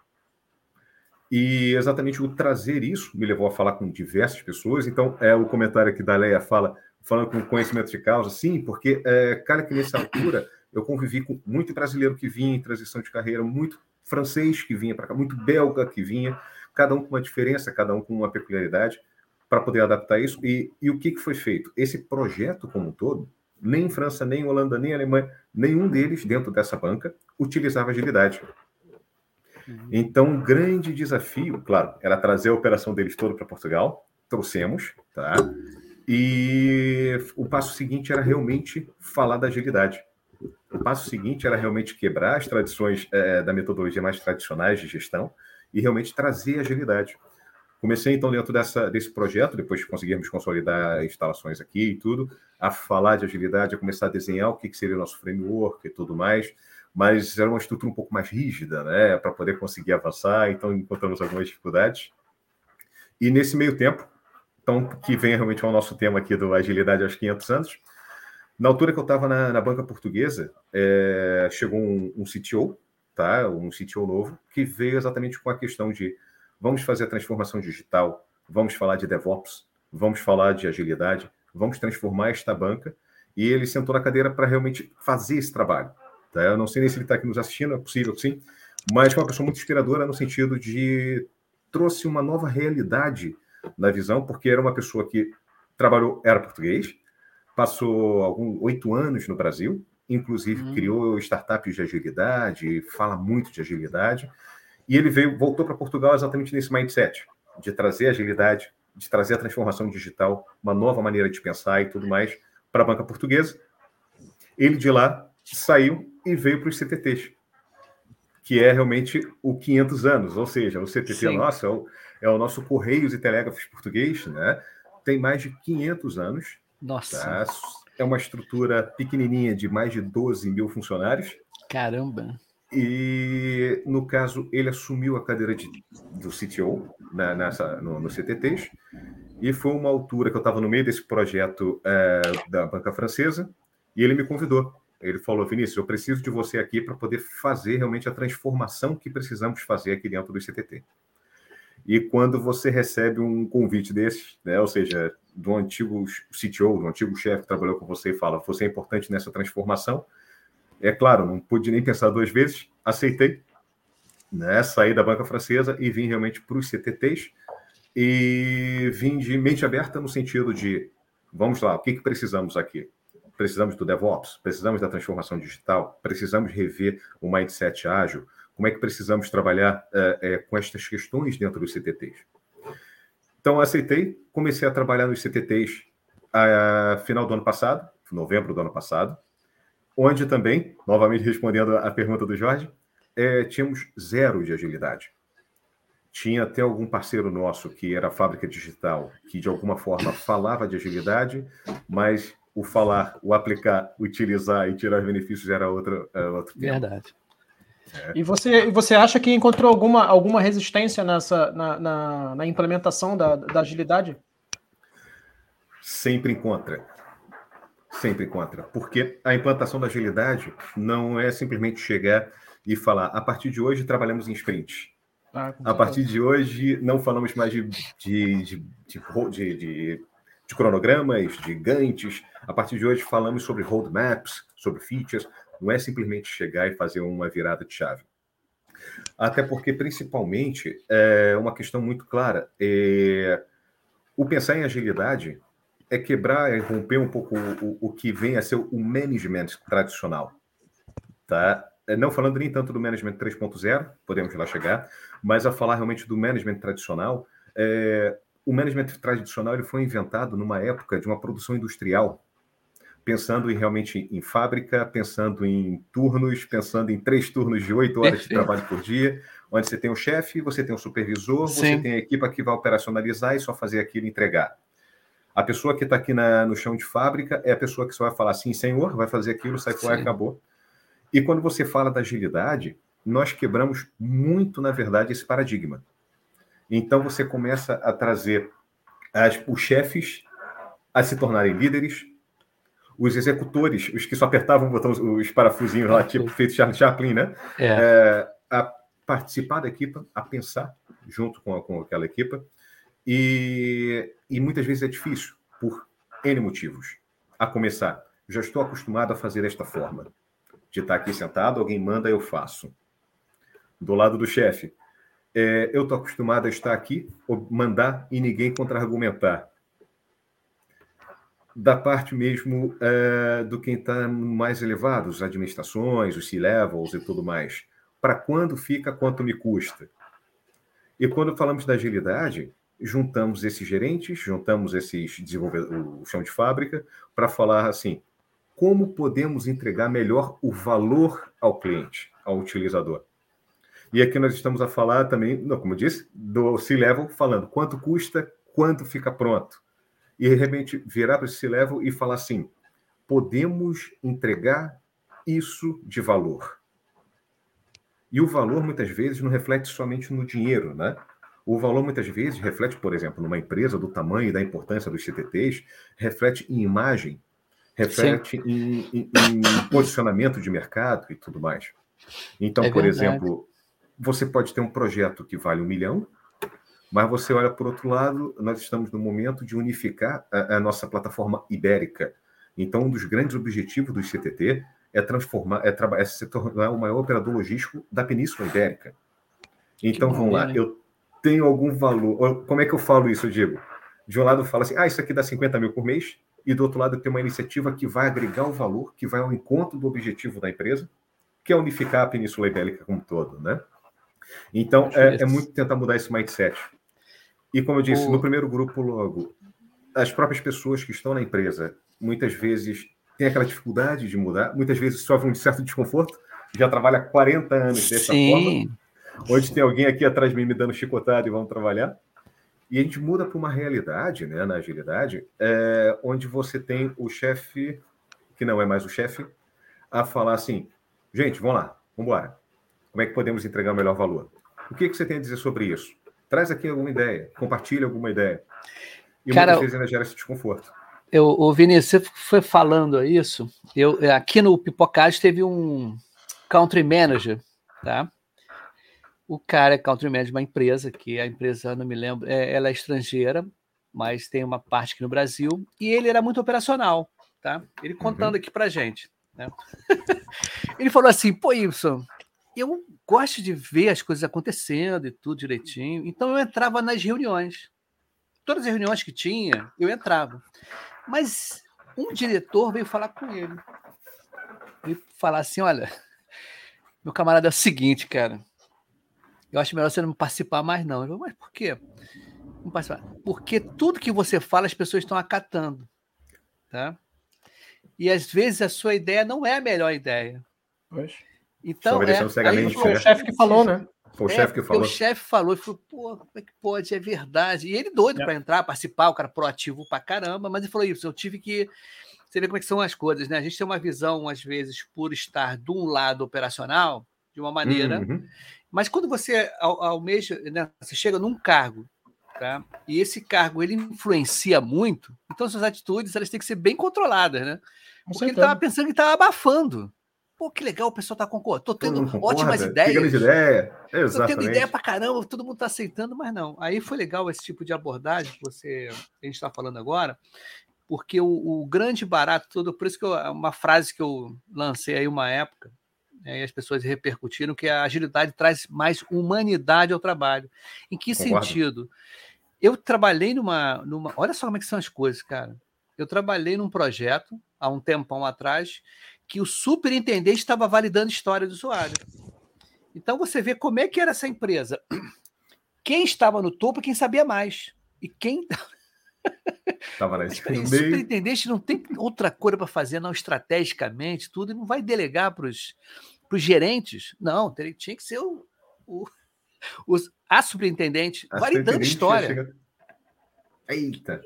E exatamente o trazer isso me levou a falar com diversas pessoas. Então, é o comentário que da Leia fala, falando com conhecimento de causa, sim, porque, é, cara, que nessa altura eu convivi com muito brasileiro que vinha em transição de carreira, muito francês que vinha para cá, muito belga que vinha, cada um com uma diferença, cada um com uma peculiaridade, para poder adaptar isso. E, e o que, que foi feito? Esse projeto como um todo, nem França, nem Holanda, nem Alemanha, nenhum deles dentro dessa banca utilizava agilidade. Uhum. Então, um grande desafio, claro, era trazer a operação deles toda para Portugal. Trouxemos, tá? E o passo seguinte era realmente falar da agilidade. O passo seguinte era realmente quebrar as tradições é, da metodologia mais tradicionais de gestão e realmente trazer agilidade. Comecei, então, dentro dessa, desse projeto, depois de conseguirmos consolidar instalações aqui e tudo, a falar de agilidade, a começar a desenhar o que, seria o nosso framework e tudo mais, mas era uma estrutura um pouco mais rígida, né, para poder conseguir avançar, então encontramos algumas dificuldades. E nesse meio tempo, então, que vem realmente ao nosso tema aqui do Agilidade aos 500 anos, na altura que eu estava na, na, banca portuguesa, é, chegou um, um CTO, tá, um CTO novo, que veio exatamente com a questão de vamos fazer a transformação digital, vamos falar de DevOps, vamos falar de agilidade, vamos transformar esta banca. E ele sentou na cadeira para realmente fazer esse trabalho. Tá? Eu não sei nem se ele está aqui nos assistindo, é possível que sim, mas foi uma pessoa muito inspiradora no sentido de trouxe uma nova realidade na visão, porque era uma pessoa que trabalhou, era português, passou oito anos no Brasil, inclusive uhum. criou startups de agilidade, fala muito de agilidade, e ele veio, voltou para Portugal exatamente nesse mindset de trazer agilidade, de trazer a transformação digital, uma nova maneira de pensar e tudo mais para a banca portuguesa. Ele de lá saiu e veio para os CTTs, que é realmente o 500 anos, ou seja, o CTT Sim. nosso é o, é o nosso Correios e Telégrafos português, né? Tem mais de 500 anos. Nossa. Tá? É uma estrutura pequenininha de mais de 12 mil funcionários. Caramba! E, no caso, ele assumiu a cadeira de, do CTO na, nessa, no, no CTTs, e foi uma altura que eu estava no meio desse projeto é, da banca francesa, e ele me convidou. Ele falou, Vinícius, eu preciso de você aqui para poder fazer realmente a transformação que precisamos fazer aqui dentro do CTT. E quando você recebe um convite desse, né, ou seja, do antigo CTO, do antigo chefe que trabalhou com você e fala, você é importante nessa transformação, é claro, não pude nem pensar duas vezes, aceitei, né? Saí da banca francesa e vim realmente para os CTTs e vim de mente aberta no sentido de, vamos lá, o que, que precisamos aqui? Precisamos do DevOps, precisamos da transformação digital, precisamos rever o mindset ágil, como é que precisamos trabalhar é, é, com estas questões dentro dos CTTs. Então, aceitei, comecei a trabalhar nos CTTs a, a final do ano passado, novembro do ano passado, onde também, novamente respondendo à pergunta do Jorge, é, tínhamos zero de agilidade. Tinha até algum parceiro nosso que era a fábrica digital, que de alguma forma falava de agilidade, mas o falar, o aplicar, utilizar e tirar os benefícios era outra. Era outro Verdade. É. E você, você acha que encontrou alguma, alguma resistência nessa, na, na, na implementação da, da agilidade? Sempre encontra. Sempre contra, porque a implantação da agilidade não é simplesmente chegar e falar, a partir de hoje trabalhamos em sprint. Ah, a partir de hoje não falamos mais de, de, de, de, de, de cronogramas, de gantes. A partir de hoje falamos sobre roadmaps, sobre features. Não é simplesmente chegar e fazer uma virada de chave. Até porque, principalmente, é uma questão muito clara. É, o pensar em agilidade é quebrar, é romper um pouco o, o, que vem a ser o management tradicional. Tá? É, não falando nem tanto do management 3.0, podemos lá chegar, mas a falar realmente do management tradicional. É, o management tradicional ele foi inventado numa época de uma produção industrial, pensando em, realmente em fábrica, pensando em turnos, pensando em três turnos de oito horas Perfeito. de trabalho por dia, onde você tem o chefe, você tem o supervisor, Sim. você tem a equipe que vai operacionalizar e só fazer aquilo e entregar. A pessoa que está aqui na, no chão de fábrica é a pessoa que só vai falar assim, senhor, vai fazer aquilo, sai fora e acabou. E quando você fala da agilidade, nós quebramos muito, na verdade, esse paradigma. Então você começa a trazer as, os chefes a se tornarem líderes, os executores, os que só apertavam o botão, os parafusinhos lá, tipo feito Charlie Chaplin, né? É. É, a participar da equipa, a pensar junto com, com aquela equipa. E, e muitas vezes é difícil, por N motivos. A começar, já estou acostumado a fazer desta forma. De estar aqui sentado, alguém manda, eu faço. Do lado do chefe, é, eu estou acostumado a estar aqui, mandar e ninguém contra-argumentar da parte mesmo é, do quem está mais elevado, as administrações, os C-levels e tudo mais. Para quando fica, quanto me custa? E quando falamos da agilidade, juntamos esses gerentes, juntamos esses desenvolvedores, o chão de fábrica, para falar assim, como podemos entregar melhor o valor ao cliente, ao utilizador. E aqui nós estamos a falar também, não, como eu disse, do C-Level, falando quanto custa, quanto fica pronto e de repente virar para esse level e falar assim: podemos entregar isso de valor. E o valor muitas vezes não reflete somente no dinheiro, né? O valor muitas vezes reflete, por exemplo, numa empresa do tamanho e da importância dos CTTs, reflete em imagem, reflete em, em, em, posicionamento de mercado e tudo mais. Então, é por exemplo, você pode ter um projeto que vale um milhão, mas você olha por outro lado, nós estamos no momento de unificar a, a nossa plataforma ibérica. Então, um dos grandes objetivos do ICTT é transformar, é, é se tornar o maior operador logístico da Península Ibérica. Então, vamos lá, eu tenho algum valor. Como é que eu falo isso, Diego? De um lado, eu falo assim, ah, isso aqui dá 50 mil por mês, e do outro lado, eu tenho uma iniciativa que vai agregar o valor, que vai ao encontro do objetivo da empresa, que é unificar a Península Ibérica como um todo, né? Então, é, é muito tentar mudar esse mindset. E como eu disse, o... no primeiro grupo, logo, as próprias pessoas que estão na empresa muitas vezes têm aquela dificuldade de mudar, muitas vezes sofrem um certo desconforto, já trabalha há 40 anos dessa Sim. forma. Hoje tem alguém aqui atrás de mim me dando chicotada e vamos trabalhar. E a gente muda para uma realidade, né, na agilidade, é, onde você tem o chefe, que não é mais o chefe, a falar assim: gente, vamos lá, vamos embora. Como é que podemos entregar o melhor valor? O que, que você tem a dizer sobre isso? Traz aqui alguma ideia, compartilha alguma ideia. E Cara, muitas vezes ainda gera esse desconforto. Eu, o Vinícius, você foi falando isso. Eu, aqui no Pipocage teve um country manager, tá? O cara é country manager de uma empresa, que a empresa, não me lembro, é, ela é estrangeira, mas tem uma parte aqui no Brasil, e ele era muito operacional, tá? Ele contando uhum. aqui pra gente. Né? ele falou assim, pô, Ibson, eu gosto de ver as coisas acontecendo e tudo direitinho. Então eu entrava nas reuniões. Todas as reuniões que tinha, eu entrava. Mas um diretor veio falar com ele. E falar assim: olha, meu camarada é o seguinte, cara. Eu acho melhor você não participar mais, não. Falei, mas por quê? Não participar. Porque tudo que você fala, as pessoas estão acatando. Tá? E às vezes a sua ideia não é a melhor ideia. Pois. Então, é, aí foi o chefe que falou, né? Foi o é, chefe que falou. O chefe falou e falou, pô, como é que pode? É verdade. E ele doido é. para entrar, participar, o cara proativo pra caramba, mas ele falou isso, eu tive que. Você vê como é que são as coisas, né? A gente tem uma visão, às vezes, por estar de um lado operacional, de uma maneira, uhum. mas quando você almeja, né, você chega num cargo, tá? E esse cargo ele influencia muito, então suas atitudes elas têm que ser bem controladas, né? Porque ele estava pensando que estava abafando. Pô, que legal, o pessoal tá concordando. Tô tendo ótimas ideias. Ideia. Tô tendo ideia pra caramba, todo mundo tá aceitando, mas não. Aí foi legal esse tipo de abordagem que você a gente está falando agora, porque o, o, grande barato todo, por isso que eu, uma frase que eu lancei aí uma época, né, e as pessoas repercutiram, que a agilidade traz mais humanidade ao trabalho. Em que Concordo. sentido? Eu trabalhei numa, numa. Olha só como é que são as coisas, cara. Eu trabalhei num projeto há um tempão atrás que o superintendente estava validando história do usuário. Então você vê como é que era essa empresa. Quem estava no topo, quem sabia mais. E quem Tava lá o superintendente não tem outra coisa para fazer, não, estrategicamente, tudo, e não vai delegar para os gerentes. Não, teria, tinha que ser o, o, a superintendente a validando história. Chega... Eita!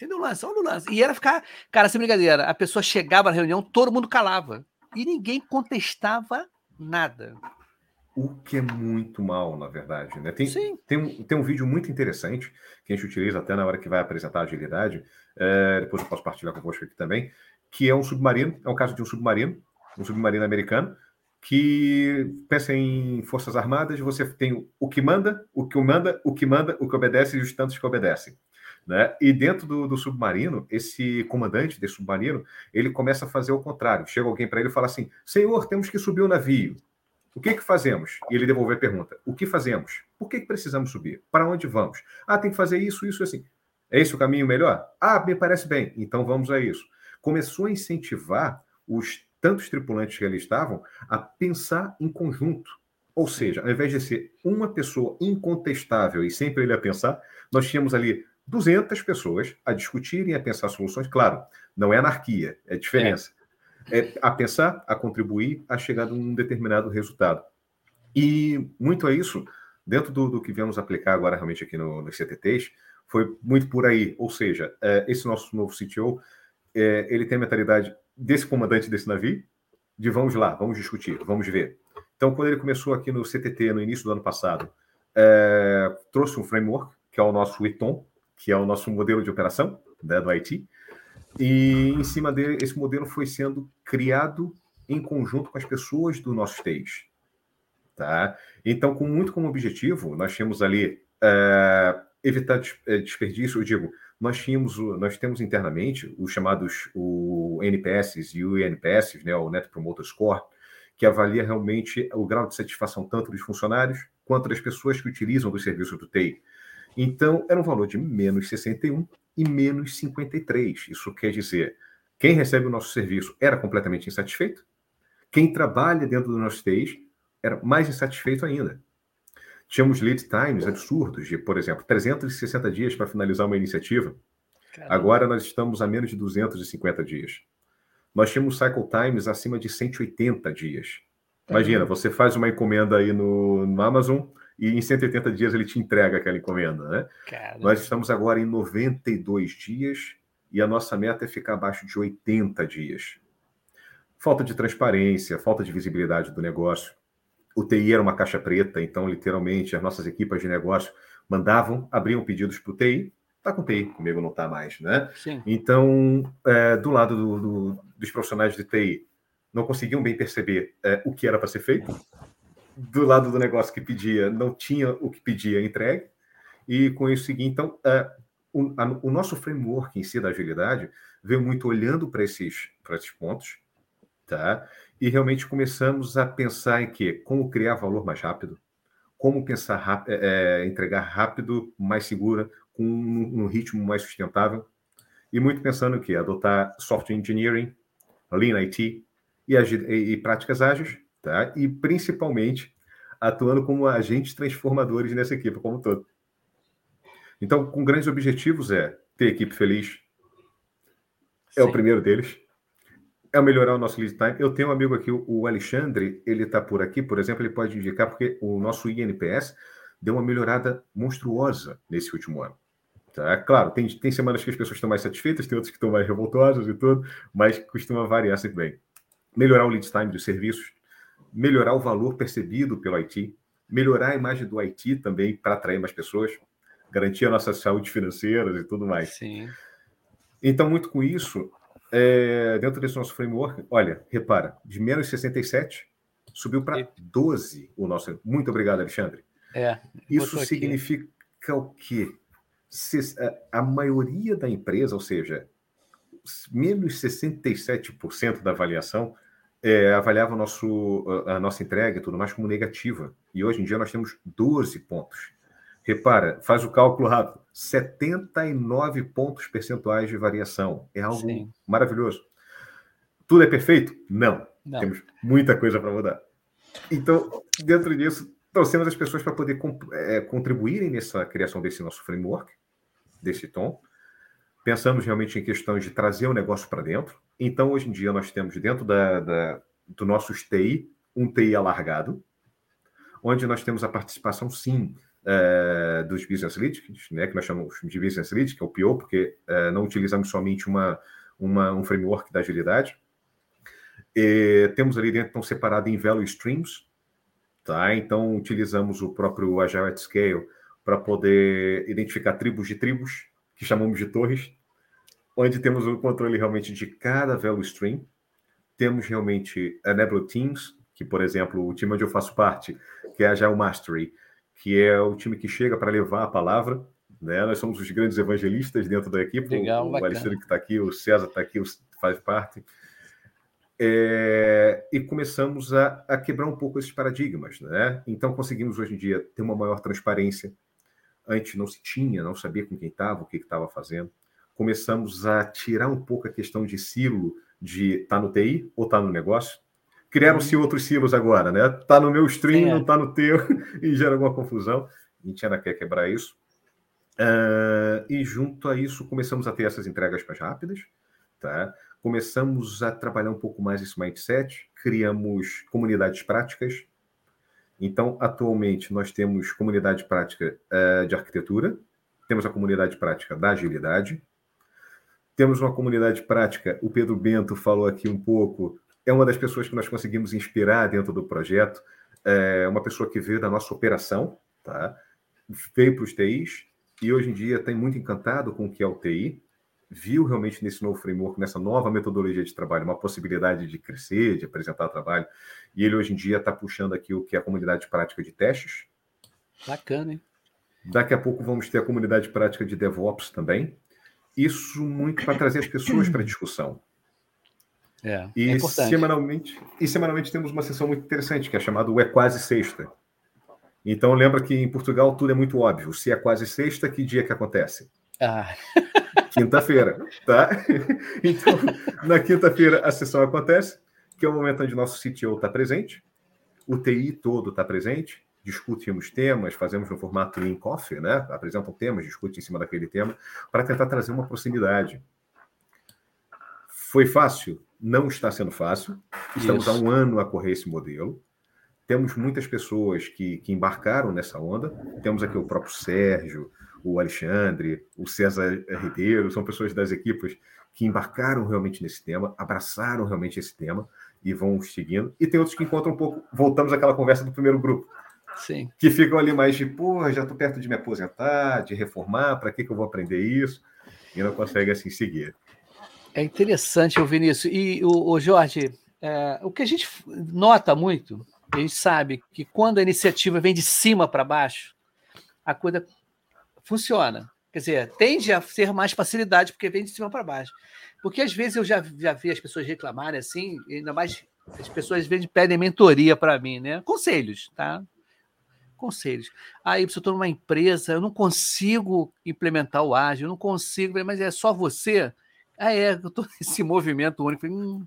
Entendeu o lance? Olha o lance. E era ficar, cara, sem brincadeira, a pessoa chegava na reunião, todo mundo calava. E ninguém contestava nada. O que é muito mal, na verdade. Né? Tem, Sim. tem, um, tem um vídeo muito interessante que a gente utiliza até na hora que vai apresentar a agilidade. é, depois eu posso partilhar convosco aqui também. Que é um submarino, é um caso de um submarino, um submarino americano, que pensa em forças armadas, você tem o que manda, o que manda, o que manda, o que obedece e os tantos que obedecem. Né? E dentro do, do submarino, esse comandante desse submarino, ele começa a fazer o contrário. Chega alguém para ele e fala assim: Senhor, temos que subir o navio. O que, que fazemos? E ele devolve a pergunta: O que fazemos? Por que, que precisamos subir? Para onde vamos? Ah, tem que fazer isso, isso, assim. É esse o caminho melhor? Ah, me parece bem. Então vamos a isso. Começou a incentivar os tantos tripulantes que ali estavam a pensar em conjunto. Ou seja, ao invés de ser uma pessoa incontestável e sempre ele a pensar, nós tínhamos ali 200 pessoas a discutirem, a pensar soluções. Claro, não é anarquia, é diferença. É a pensar, a contribuir, a chegar a um determinado resultado. E muito a isso, dentro do, do que viemos aplicar agora realmente aqui no, nos CTTs, foi muito por aí. Ou seja, é, esse nosso novo CTO, é, ele tem a mentalidade desse comandante desse navio, de vamos lá, vamos discutir, vamos ver. Então, quando ele começou aqui no CTT, no início do ano passado, é, trouxe um framework, que é o nosso ITOM, que é o nosso modelo de operação né, do IT, e em cima dele, esse modelo foi sendo criado em conjunto com as pessoas do nosso stage. Tá? Então, com muito como objetivo, nós tínhamos ali é, evitar é, desperdício, eu digo, nós tínhamos, nós temos internamente os chamados o NPS e o INPS, né, o Net Promoter Score, que avalia realmente o grau de satisfação tanto dos funcionários quanto das pessoas que utilizam dos serviços do TI. Então, era um valor de menos 61 e menos 53. Isso quer dizer, quem recebe o nosso serviço era completamente insatisfeito, quem trabalha dentro do nosso TI era mais insatisfeito ainda. Tínhamos lead times absurdos de, por exemplo, 360 dias para finalizar uma iniciativa. Caramba. Agora nós estamos a menos de 250 dias. Nós tínhamos cycle times acima de 180 dias. Imagina, você faz uma encomenda aí no, no Amazon e em 180 dias ele te entrega aquela encomenda, né? Nós estamos agora em 92 dias e a nossa meta é ficar abaixo de 80 dias. Falta de transparência, falta de visibilidade do negócio. O TI era uma caixa preta, então, literalmente, as nossas equipas de negócio mandavam, abriam pedidos para o TI. Está com TI, comigo não está mais, né? sim. Então, é, do lado do- do- dos profissionais de TI, não conseguiam bem perceber é, o que era para ser feito. Do lado do negócio que pedia, não tinha o que pedia entregue. E com isso seguinte, então, é, o, a- o nosso framework em si da agilidade veio muito olhando para esses, esses pontos, tá? E realmente começamos a pensar em que como criar valor mais rápido, como pensar ráp- é, é, entregar rápido, mais segura, com um, um ritmo mais sustentável, e muito pensando o que adotar software engineering, lean IT e- e práticas ágeis, tá? E principalmente atuando como agentes transformadores nessa equipe como um todo. Então, com grandes objetivos é ter equipe feliz, é o Sim. primeiro deles. É melhorar o nosso lead time. Eu tenho um amigo aqui, o Alexandre, ele está por aqui, por exemplo, ele pode indicar, porque o nosso INPS deu uma melhorada monstruosa nesse último ano. Tá? Claro, tem, tem semanas que as pessoas estão mais satisfeitas, tem outras que estão mais revoltosas e tudo, mas costuma variar sempre bem. Melhorar o lead time dos serviços, melhorar o valor percebido pelo IT, melhorar a imagem do IT também para atrair mais pessoas, garantir a nossa saúde financeira e tudo mais. Sim. Então, muito com isso, é, dentro desse nosso framework, olha, repara, de menos 67 subiu para 12 o nosso. Muito obrigado, Alexandre. É. Isso aqui. significa o quê? Se- a- a maioria da empresa, ou seja, menos 67% da avaliação, é, avaliava nosso, a a nossa entrega e tudo mais como negativa. E hoje em dia nós temos 12 pontos. Repara, faz o cálculo rápido: 79 pontos percentuais de variação. É algo Sim. maravilhoso. Tudo é perfeito? Não. Não. Temos muita coisa para mudar. Então, dentro disso, trouxemos as pessoas para poder é, contribuírem nessa criação desse nosso framework, desse tom. Pensamos realmente em questões de trazer o negócio para dentro. Então, hoje em dia, nós temos dentro da, da- do nosso TI um TI alargado, onde nós temos a participação, sim, é, dos Business Leads, né, que nós chamamos de Business Leads, que é o PO, porque é, não utilizamos somente uma, uma, um framework da agilidade. E temos ali dentro então, separado em Value Streams, tá? Então utilizamos o próprio Agile at Scale para poder identificar tribos de tribos, que chamamos de torres, onde temos o controle realmente de cada Value Stream. Temos realmente Enable Teams, que, por exemplo, o time onde eu faço parte, que é a Agile Mastery, que é o time que chega para levar a palavra. Né? Nós somos os grandes evangelistas dentro da equipe. Legal, o, o Alexandre que está aqui, o César está aqui, faz parte. É, e começamos a, a, quebrar um pouco esses paradigmas. Né? Então, conseguimos hoje em dia ter uma maior transparência. Antes não se tinha, não sabia com quem estava, o que estava fazendo. Começamos a tirar um pouco a questão de silo de tá no TI ou tá no negócio Criaram-se uhum. outros silos agora, né? Tá no meu stream, é. não tá no teu, e gera alguma confusão. A gente ainda quer quebrar isso. Uh, e junto a isso, começamos a ter essas entregas mais rápidas, tá? Começamos a trabalhar um pouco mais esse mindset, criamos comunidades práticas. Então, atualmente, nós temos comunidade prática uh, de arquitetura, temos a comunidade prática da agilidade, temos uma comunidade prática, o Pedro Bento falou aqui um pouco é uma das pessoas que nós conseguimos inspirar dentro do projeto, é uma pessoa que veio da nossa operação, tá? veio para os TIs e hoje em dia tem muito encantado com o que é o TI, viu realmente nesse novo framework, nessa nova metodologia de trabalho, uma possibilidade de crescer, de apresentar trabalho, e ele hoje em dia está puxando aqui o que é a comunidade prática de testes. Bacana, hein? Daqui a pouco vamos ter a comunidade prática de DevOps também. Isso muito para trazer as pessoas para a discussão. É, e, é semanalmente, e semanalmente temos uma sessão muito interessante, que é chamada É Quase Sexta. Então lembra que em Portugal tudo é muito óbvio. Se é quase sexta, que dia que acontece? Ah. Quinta-feira, tá? Então, na quinta-feira a sessão acontece, que é o momento onde nosso CTO está presente, o TI todo está presente, discutimos temas, fazemos no formato Lean Coffee, né? Apresentam temas, discutem em cima daquele tema, para tentar trazer uma proximidade. Foi fácil? Não está sendo fácil. Estamos Isso. há um ano a correr esse modelo. Temos muitas pessoas que, que embarcaram nessa onda. Temos aqui o próprio Sérgio, o Alexandre, o César Ribeiro, são pessoas das equipes que embarcaram realmente nesse tema, abraçaram realmente esse tema e vão seguindo. E tem outros que encontram um pouco. Voltamos àquela conversa do primeiro grupo. Sim. Que ficam ali mais de, porra, já estou perto de me aposentar, de reformar, para que, que eu vou aprender isso? E não consegue assim seguir. É interessante ouvir isso. E o, o Jorge, é, o que a gente nota muito, a gente sabe que quando a iniciativa vem de cima para baixo, a coisa funciona. Quer dizer, tende a ter mais facilidade porque vem de cima para baixo. Porque às vezes eu já, já vi as pessoas reclamarem assim, ainda mais as pessoas vezes pedem mentoria para mim, né? Conselhos, tá? Conselhos. Aí, ah, eu estou numa empresa, eu não consigo implementar o ágil, eu não consigo, mas é só você. Ah, é, eu tô nesse movimento único. Hum,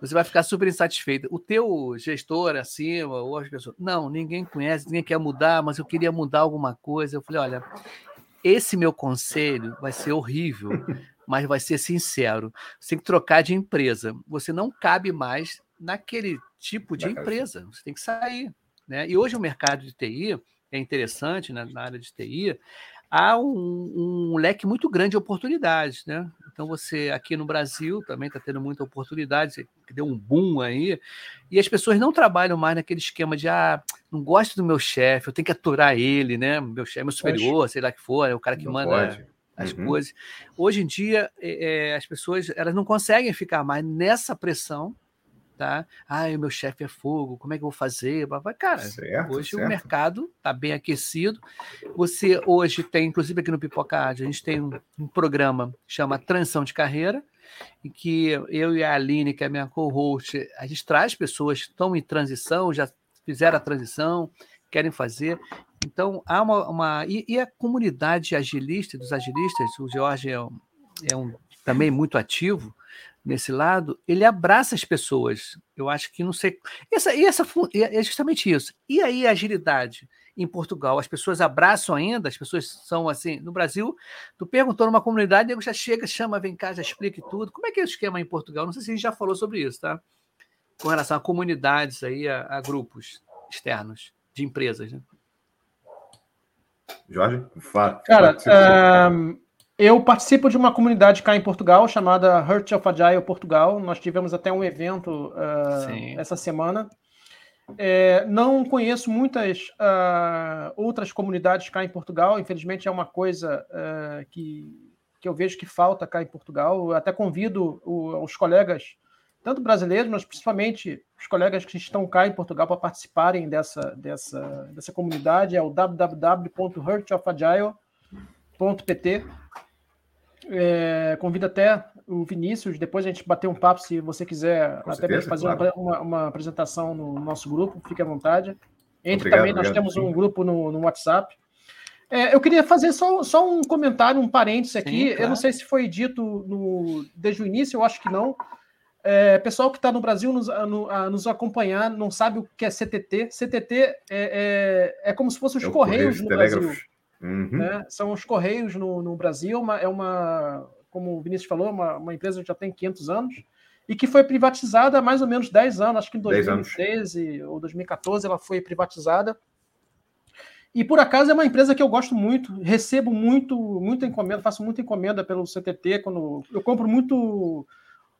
você vai ficar super insatisfeito. O teu gestor acima, ou as pessoas. Não, ninguém conhece, ninguém quer mudar, mas eu queria mudar alguma coisa. Eu falei: olha, esse meu conselho vai ser horrível, mas vai ser sincero. Você tem que trocar de empresa. Você não cabe mais naquele tipo de empresa. Você tem que sair. Né? E hoje o mercado de TI é interessante, né, na área de TI, há um, um, leque muito grande de oportunidades, né? Então você aqui no Brasil também está tendo muita oportunidade, deu um boom aí, e as pessoas não trabalham mais naquele esquema de ah, não gosto do meu chefe, eu tenho que aturar ele, né? Meu chefe, meu superior, sei lá que for, é o cara que não manda pode. as uhum. coisas. Hoje em dia, é, as pessoas elas não conseguem ficar mais nessa pressão tá? Ah, o meu chefe é fogo, como é que eu vou fazer? Cara, certo, hoje certo. o mercado está bem aquecido. Você hoje tem, inclusive aqui no Pipoca a gente tem um, um programa que chama Transição de Carreira, em que eu e a Aline, que é a minha co-host, a gente traz pessoas que estão em transição, já fizeram a transição, querem fazer. Então, há uma. uma e, e, a comunidade agilista, dos agilistas, o Jorge é um, é um também muito ativo, nesse lado, ele abraça as pessoas. Eu acho que não sei. Essa, e essa é justamente isso. E aí a agilidade em Portugal? As pessoas abraçam ainda? As pessoas são assim. No Brasil, tu perguntou numa comunidade, ele já chega, chama, vem cá, já explica tudo. Como é que é o esquema em Portugal? Não sei se a gente já falou sobre isso, tá? Com relação a comunidades aí, a, a grupos externos de empresas, né? Jorge, fala. Cara, uh, eu participo de uma comunidade cá em Portugal chamada Heart of Agile Portugal. Nós tivemos até um evento uh, essa semana. É, não conheço muitas uh, outras comunidades cá em Portugal. Infelizmente, é uma coisa uh, que, que eu vejo que falta cá em Portugal. Eu até convido o, os colegas, tanto brasileiros, mas principalmente os colegas que estão cá em Portugal para participarem dessa, dessa, dessa comunidade. É o www.heartofagile.pt. É, convido até o Vinícius, depois a gente bater um papo, se você quiser Com até certeza, fazer claro. uma, uma, apresentação no nosso grupo, fique à vontade. Entre obrigado, também, nós obrigado, temos sim. um grupo no, no WhatsApp. É, eu queria fazer só, só um comentário, um parênteses aqui. Sim, claro. Eu não sei se foi dito no, desde o início, eu acho que não. É, pessoal que está no Brasil nos, a, a, nos acompanhar não sabe o que é CTT. CTT é, é, é como se fossem os é Correios no Brasil. Uhum. Né? São os Correios no, no Brasil, uma, é uma, como o Vinícius falou, uma, uma empresa que já tem 500 anos e que foi privatizada há mais ou menos 10 anos, acho que em 2013 ou 2014 ela foi privatizada. E por acaso é uma empresa que eu gosto muito, recebo muito, muita encomenda, faço muita encomenda pelo CTT, quando eu compro muito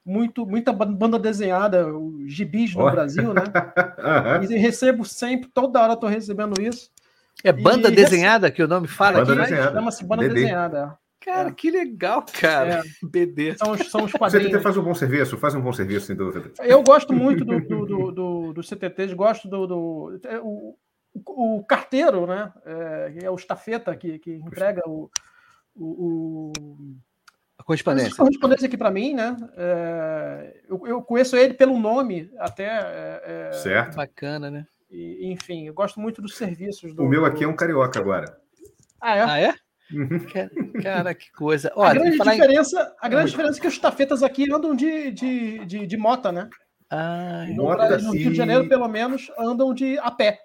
muito muita banda desenhada, gibis no oh. Brasil, né? uhum. E recebo sempre, toda hora estou recebendo isso. É banda e desenhada que o nome fala banda aqui? Chama-se banda desenhada. Cara, é. que legal, cara. É. BD. São, são os quadrinhos. O CTT faz um bom serviço, faz um bom serviço, sem dúvida. Eu gosto muito do, do, do, do, do CTTs, gosto do. do é, o, o carteiro, né? É, é o estafeta que, que entrega o, o, a correspondência. Correspondência aqui para mim, né? É, eu, eu, conheço ele pelo nome até. É, é certo. Bacana, né? E, enfim, eu gosto muito dos serviços. Do, o meu aqui é um carioca agora. Ah, é? Ah, é? Uhum. Cara, que coisa. Olha, a grande, diferença, em... a grande diferença é que os tafetas aqui andam de, de, de, de mota, né? Ah, no, mota no Rio de Janeiro, pelo menos, andam de a pé.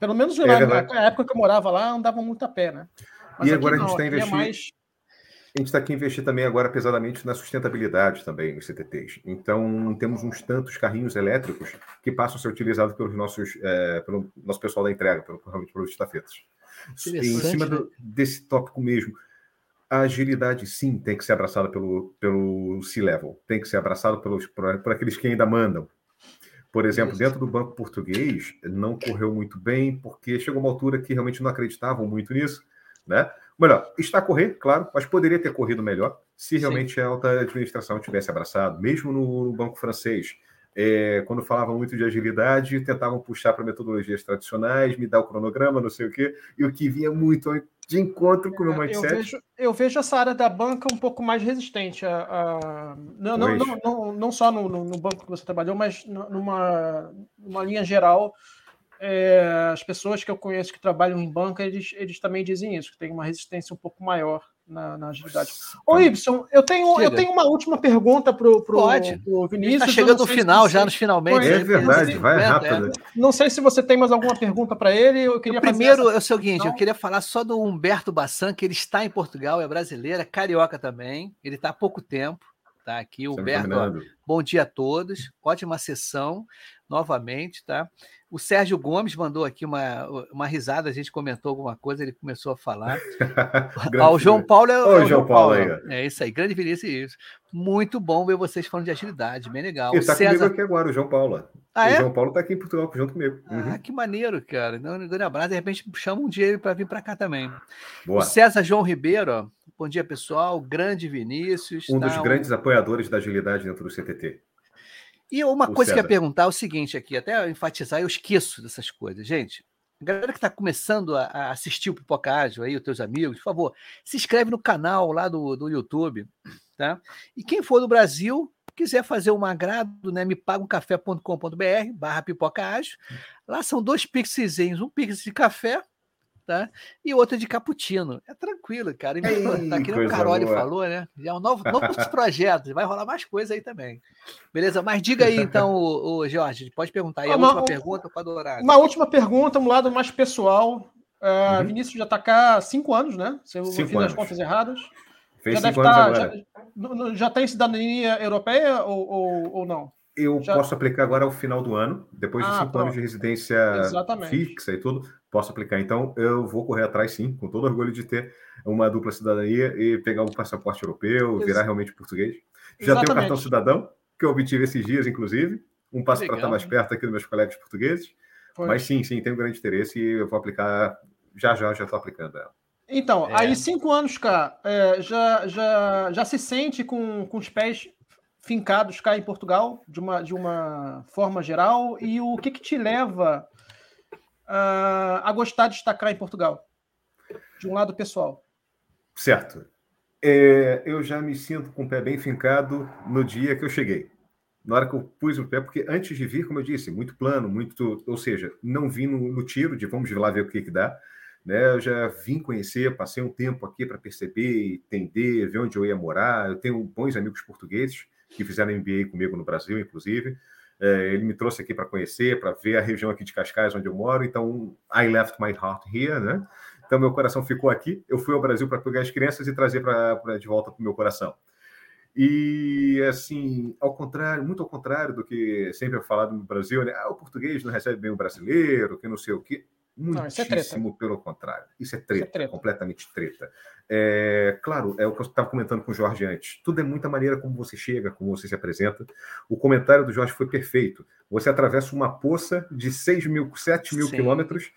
Pelo menos é na, na época que eu morava lá, andavam muito a pé, né? Mas e agora não, a gente está investindo. É mais... A gente está aqui investindo também agora pesadamente na sustentabilidade também nos CTTs. Então, temos uns tantos carrinhos elétricos que passam a ser utilizados pelos nossos, é, pelo nosso pessoal da entrega, pelo, pelos estafetas. Em cima do, desse tópico mesmo, a agilidade sim tem que ser abraçada pelo, pelo C-Level, tem que ser abraçada pelos, por, por aqueles que ainda mandam. Por exemplo, dentro do Banco Português, não correu muito bem, porque chegou uma altura que realmente não acreditavam muito nisso, né? Melhor, está a correr, claro, mas poderia ter corrido melhor se realmente Sim. a alta administração tivesse abraçado, mesmo no, no banco francês. É, quando falavam muito de agilidade, tentavam puxar para metodologias tradicionais, me dar o cronograma, não sei o quê, e o que vinha muito de encontro com o meu mindset. Eu vejo, eu vejo essa área da banca um pouco mais resistente. A, a não, não, não, não, só no, no, banco que você trabalhou, mas numa, numa linha geral é, as pessoas que eu conheço que trabalham em banca, eles, eles também dizem isso, que tem uma resistência um pouco maior na, na agilidade. Ô, Ibson, eu tenho, eu tenho uma última pergunta para o Vinícius. Está chegando no final, já nos finalmente. É verdade, vai rápido. É. Não sei se você tem mais alguma pergunta para ele. Eu queria primeiro essa... é o seguinte: eu queria falar só do Humberto Bassan, que ele está em Portugal, é brasileiro, é carioca também. Ele está há pouco tempo. Tá aqui, Humberto. Bom dia a todos. Ótima sessão novamente, tá? O Sérgio Gomes mandou aqui uma, uma risada, a gente comentou alguma coisa, ele começou a falar. ah, o João Paulo é, o João, João Paulo. Paulo aí. É isso aí, grande Vinícius. Muito bom ver vocês falando de agilidade, bem legal. Ele está César... comigo aqui agora, o João Paulo. Ah, é? O João Paulo está aqui em Portugal junto comigo. Uhum. Ah, que maneiro, cara. Um grande abraço. De repente, chama um dia ele para vir para cá também. Boa. O César João Ribeiro, ó. bom dia, pessoal. Grande Vinícius. Um tá? dos grandes apoiadores da agilidade dentro do CTT. E uma o coisa César. que eu ia perguntar é o seguinte aqui, até enfatizar, eu esqueço dessas coisas. Gente, a galera que está começando a, a, assistir o Pipoca Ágil aí, os teus amigos, por favor, se inscreve no canal lá do, do YouTube, tá? E quem for do Brasil, quiser fazer um agrado, né, me paga um café.com.br barra pipoca ágil. Lá são dois pixelzinhos, um pixel de café tá? E outra de cappuccino. É tranquilo, cara. E Ei, tá aqui o Caroli boa. falou, né? Já é um novo, novos projetos, vai rolar mais coisa aí também. Beleza? Mas diga aí, então, o, o Jorge, pode perguntar aí a uma, última pergunta para adorar. Uma última pergunta, um lado mais pessoal. Uh, uhum. Vinícius já está cá há cinco anos, né? Se eu cinco fiz anos. as contas erradas. Fez já deve estar. Tá, já, já tem cidadania europeia ou, ou, ou não? Eu Já- posso aplicar agora ao final do ano, depois de Ah, cinco anos pronto. de residência Exatamente. fixa e tudo, posso aplicar. Então, eu vou correr atrás, sim, com todo orgulho de ter uma dupla cidadania e pegar um passaporte europeu, Ex- virar realmente português. Já tenho o cartão cidadão, que eu obtive esses dias, inclusive. Um passo para estar mais perto aqui dos meus colegas portugueses. Mas sim, sim, tenho grande interesse e eu vou aplicar. Já já, já estou aplicando ela. Então, É. aí cinco anos, cá, é, já, já, já se sente com, com os pés fincados cá em Portugal, de uma, de uma forma geral, e o que, que te leva ah, a gostar de estar cá em Portugal? De um lado pessoal. Certo. É, eu já me sinto com o pé bem fincado no dia que eu cheguei. Na hora que eu pus o pé, porque antes de vir, como eu disse, muito plano, muito. Ou seja, não vim no, no tiro de vamos lá ver o que, que dá. Né? Eu já vim conhecer, passei um tempo aqui para perceber, entender, ver onde eu ia morar. Eu tenho bons amigos portugueses que fizeram MBA comigo no Brasil, inclusive. É, ele me trouxe aqui para conhecer, para ver a região aqui de Cascais, onde eu moro. Então, I left my heart here, né? Então, meu coração ficou aqui. Eu fui ao Brasil para pegar as crianças e trazer pra, pra- de volta para o meu coração. E, assim, ao contrário, muito ao contrário do que sempre é falado no Brasil, né? Ah, o português não recebe bem o brasileiro, que não sei o quê. Não, isso é Muitíssimo pelo contrário. Isso é treta, treta. completamente treta. É, claro, é o que eu estava comentando com o Jorge antes. Tudo é muita maneira como você chega, como você se apresenta. O comentário do Jorge foi perfeito. Você atravessa uma poça de 6 mil, 7 mil Sim. quilômetros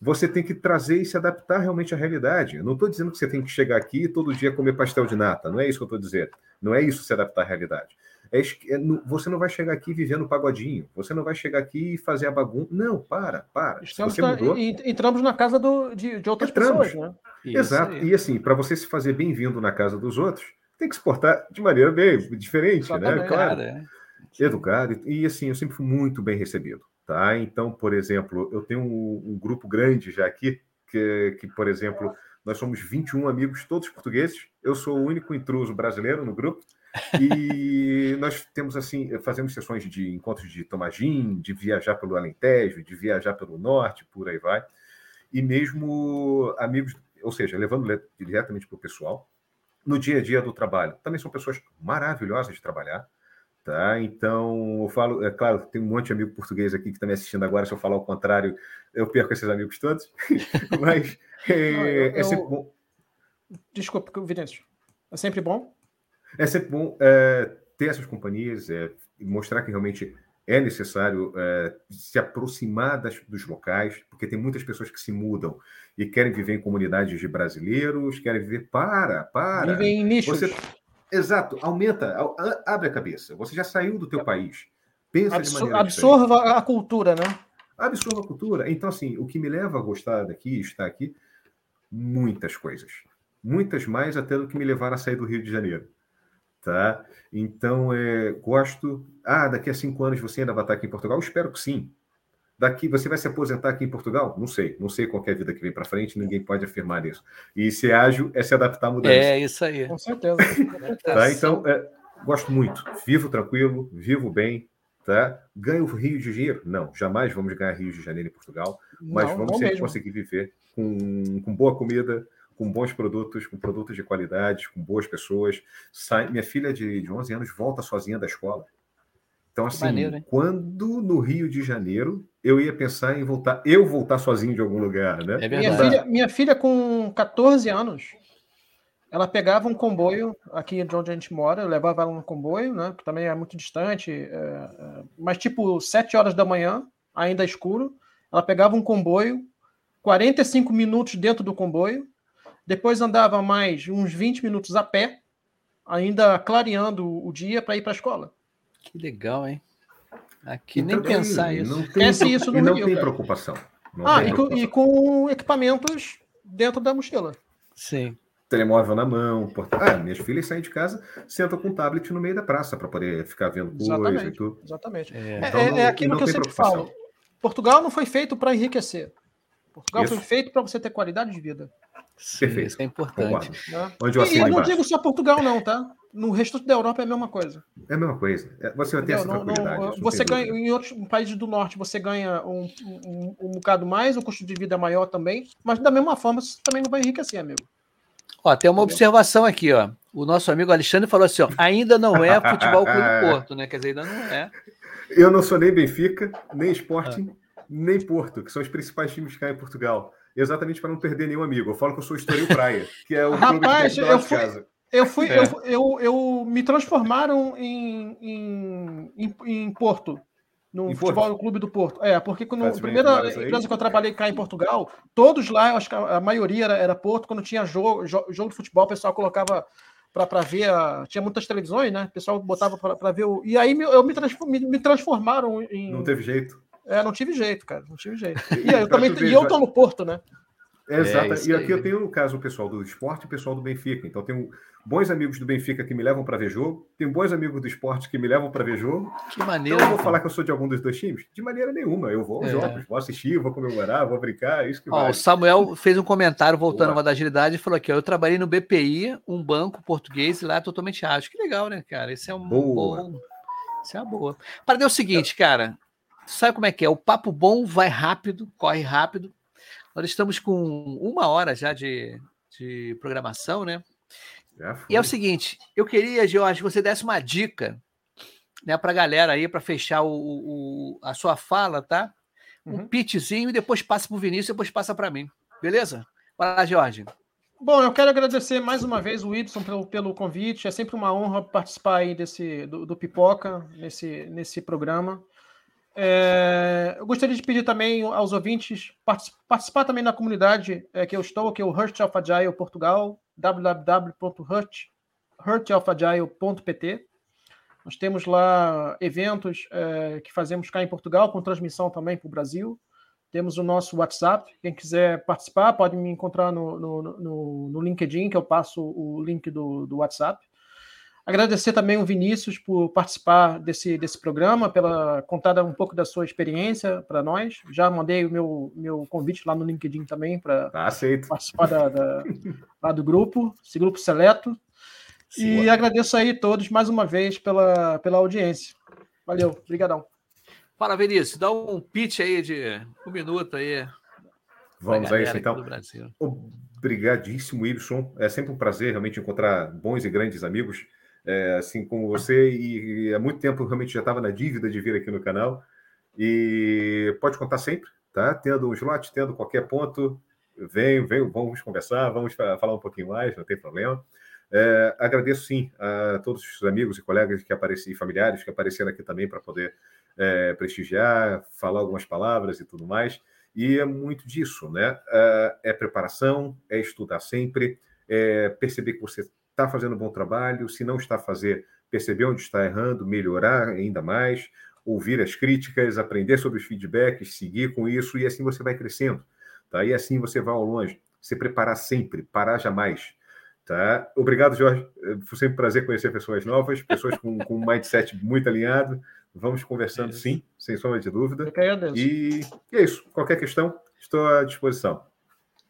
você tem que trazer e se adaptar realmente à realidade. Eu não estou dizendo que você tem que chegar aqui e todo dia comer pastel de nata, não é isso que eu estou dizendo. Não é isso se adaptar à realidade. É é no- você não vai chegar aqui vivendo pagodinho, você não vai chegar aqui e fazer a bagunça. Não, para, para. Estamos você na- mudou. e- entramos na casa do- de, de outras Entramos. pessoas, né? Isso Exato. aí. E assim, para você se fazer bem-vindo na casa dos outros, tem que se portar de maneira bem diferente, né? Claro. Cara, é. educado e assim eu sempre fui muito bem recebido tá então por exemplo eu tenho um, um grupo grande já aqui que, que por exemplo nós somos 21 amigos todos portugueses eu sou o único intruso brasileiro no grupo e nós temos assim fazemos sessões de encontros de tomar gin, de viajar pelo Alentejo de viajar pelo norte por aí vai e mesmo amigos ou seja levando le- diretamente para o pessoal no dia a dia do trabalho também são pessoas maravilhosas de trabalhar Tá? Então, eu falo, é claro, tem um monte de amigo português aqui que está me assistindo agora. Se eu falar o contrário, eu perco esses amigos todos. Mas é, Não, eu- é sempre eu- bom, Desculpa, Vinícius. É sempre bom? É sempre bom é, ter essas companhias, é, mostrar que realmente é necessário é, se aproximar das- dos locais, porque tem muitas pessoas que se mudam e querem viver em comunidades de brasileiros, querem viver. Para, para. Vivem em nichos. Você, exato, aumenta, abre a cabeça. Você já saiu do teu país. Pensa de Absor- maneira diferente. absorva a cultura, né? absorva a cultura. Então, assim, o que me leva a gostar daqui, estar aqui, muitas coisas. Muitas mais até do que me levaram a sair do Rio de Janeiro. Tá? Então, é, gosto. Ah, daqui a cinco anos você ainda vai estar aqui em Portugal? Eu espero que sim. Daqui você vai se aposentar aqui em Portugal? Não sei. Não sei qual é a vida que vem para frente, ninguém pode afirmar isso. E ser ágil é se adaptar à mudança. É isso aí. Com certeza. Tá? Então, é, gosto muito. Vivo tranquilo, vivo bem. Tá? Ganho Rio de Janeiro? Não, jamais vamos ganhar Rio de Janeiro em Portugal, mas Não, vamos não sempre mesmo. conseguir viver com, com boa comida, com bons produtos, com produtos de qualidade, com boas pessoas. Sai, minha filha de, de 11 anos volta sozinha da escola. Então, assim, maneiro, quando no Rio de Janeiro eu ia pensar em voltar, eu voltar sozinho de algum lugar, né? É Minha filha, minha filha, com 14 anos, ela pegava um comboio aqui de onde a gente mora, eu levava ela no comboio, né? Que também é muito distante, é, é, mas tipo 7 horas da manhã, ainda escuro, ela pegava um comboio, 45 minutos dentro do comboio, depois andava mais uns 20 minutos a pé, ainda clareando o dia para ir para a escola. Que legal, hein? Aqui Então, nem pensar isso. Não tem, Esquece isso no e não Rio, tem cara. preocupação. Não Ah, tem e com, preocupação. e com equipamentos dentro da mochila. Sim. telemóvel na mão. Porta... Ah, minhas filhas saem de casa, sentam com o tablet no meio da praça para poder ficar vendo coisa e Exatamente. tudo. Exatamente. É. É, Então é- não- é aquilo que eu tem sempre preocupação. falo. Portugal não foi feito para enriquecer. Portugal Isso. foi feito para você ter qualidade de vida. Sim, Perfeito. Isso é importante. Né? Onde eu E eu não embaixo. digo só Portugal, não, tá? No resto da Europa é a mesma coisa. É a mesma coisa. É, Você vai ter essa Não- tranquilidade. não você ganha, dúvida. em outros países do norte você ganha um, um, um bocado mais, o custo de vida é maior também, mas da mesma forma você também não vai enriquecer, amigo. Ó, tem uma observação aqui, ó. O nosso amigo Alexandre falou assim, ó, ainda não é Futebol Clube Porto, né? Quer dizer, ainda não é. Eu não sou nem Benfica, nem Sporting, ah. nem Porto, que são os principais times cá em Portugal. Exatamente para não perder nenhum amigo. Eu falo que eu sou Estoril Praia, que é o Rapaz, clube de eu fui, casa. Eu fui, é. eu, eu, eu, me transformaram em, em, em, em Porto. No em futebol Porto? clube do Porto. É, porque quando a primeira empresa que eu trabalhei cá em Portugal, todos lá, eu acho que a, maioria era, era Porto, quando tinha jogo, jogo de futebol, o pessoal colocava para ver. A... Tinha muitas televisões, né? O pessoal botava para ver o. E aí eu me, me, me transformaram em. Não teve jeito. É, não tive jeito, cara. Não tive jeito. E eu também. e eu tô no Porto, né? Exato. É, e aqui aí. eu tenho, no caso, o pessoal do esporte e o pessoal do Benfica. Então, tenho bons amigos do Benfica que me levam para ver jogo, tenho bons amigos do esporte que me levam para ver jogo. Que maneira. Então, eu vou falar que eu sou de algum dos dois times? De maneira nenhuma. Eu vou aos é. jogos, vou assistir, vou comemorar, vou brincar, é isso que Ó, O Samuel fez um comentário voltando à da agilidade e falou aqui: ó, eu trabalhei no BPI, um banco português, e lá é totalmente ágil. Que legal, né, cara? Isso é um boa. bom. Isso é uma boa. Para ver o seguinte, cara. Sabe como é que é? O papo bom vai rápido, corre rápido. Nós estamos com uma hora já de, de programação, né? E é o seguinte, eu queria, Jorge, que você desse uma dica né, para a galera aí, para fechar o, o, a sua fala, tá? Um uhum. pitchzinho e depois passa para o Vinícius e depois passa para mim. Beleza? Vai lá, Jorge. Bom, eu quero agradecer mais uma vez o Ibson pelo, pelo convite. É sempre uma honra participar aí desse, do, do Pipoca, nesse, nesse programa. É, eu gostaria de pedir também aos ouvintes participar também na comunidade é, que eu estou, que é o Hurt of Agile Portugal, www.hurtofagile.pt. Nós temos lá eventos é, que fazemos cá em Portugal, com transmissão também para o Brasil. Temos o nosso WhatsApp. Quem quiser participar pode me encontrar no, no, no, no LinkedIn, que eu passo o link do, do WhatsApp. Agradecer também o Vinícius por participar desse, desse programa, pela contar um pouco da sua experiência para nós. Já mandei o meu, meu convite lá no LinkedIn também para tá participar da, da, lá do grupo, esse grupo seleto. Sim, e agradeço aí todos mais uma vez pela, pela audiência. Valeu, obrigadão. Fala, Vinícius, dá um pitch aí de um minuto aí. Vamos a isso, então. Obrigadíssimo, Ibson. É sempre um prazer realmente encontrar bons e grandes amigos é, assim como você, e, e, há muito tempo realmente já estava na dívida de vir aqui no canal. E pode contar sempre, tá? Tendo um slot, tendo qualquer ponto, vem, vem, vamos conversar, vamos falar um pouquinho mais, não tem problema. É, agradeço sim a todos os amigos e colegas que apareceram, familiares que apareceram aqui também para poder é, prestigiar, falar algumas palavras e tudo mais. E é muito disso, né? É, é preparação, é estudar sempre, é perceber que você está fazendo um bom trabalho, se não está a fazer, perceber onde está errando, melhorar ainda mais, ouvir as críticas, aprender sobre os feedbacks, seguir com isso, e assim você vai crescendo. Tá? E assim você vai ao longe. Se preparar sempre, parar jamais. Tá? Obrigado, Jorge. Foi sempre um prazer conhecer pessoas novas, pessoas com, com um mindset muito alinhado. Vamos conversando, sim, sem sombra de dúvida. E, e é isso. Qualquer questão, estou à disposição.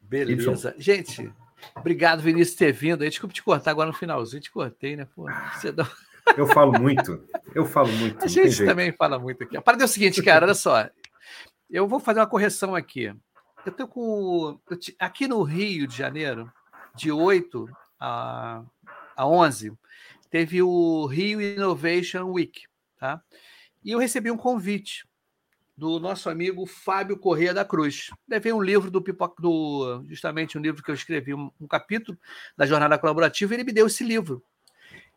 Beleza. Gente, Obrigado, Vinícius, por ter vindo. Desculpa te cortar agora no finalzinho, te cortei, né? Pô, você dá... Eu falo muito, eu falo muito. A gente também fala muito aqui. A parada é o seguinte, cara, olha só. Eu vou fazer uma correção aqui. Eu tô com. Eu te... Aqui no Rio de Janeiro, de 8 a, a 11, teve o Rio Innovation Week, tá? E eu recebi um convite do nosso amigo Fábio Corrêa da Cruz. Levei um livro do Pipoca, do, justamente um livro que eu escrevi, um, um capítulo da Jornada Colaborativa, e ele me deu esse livro.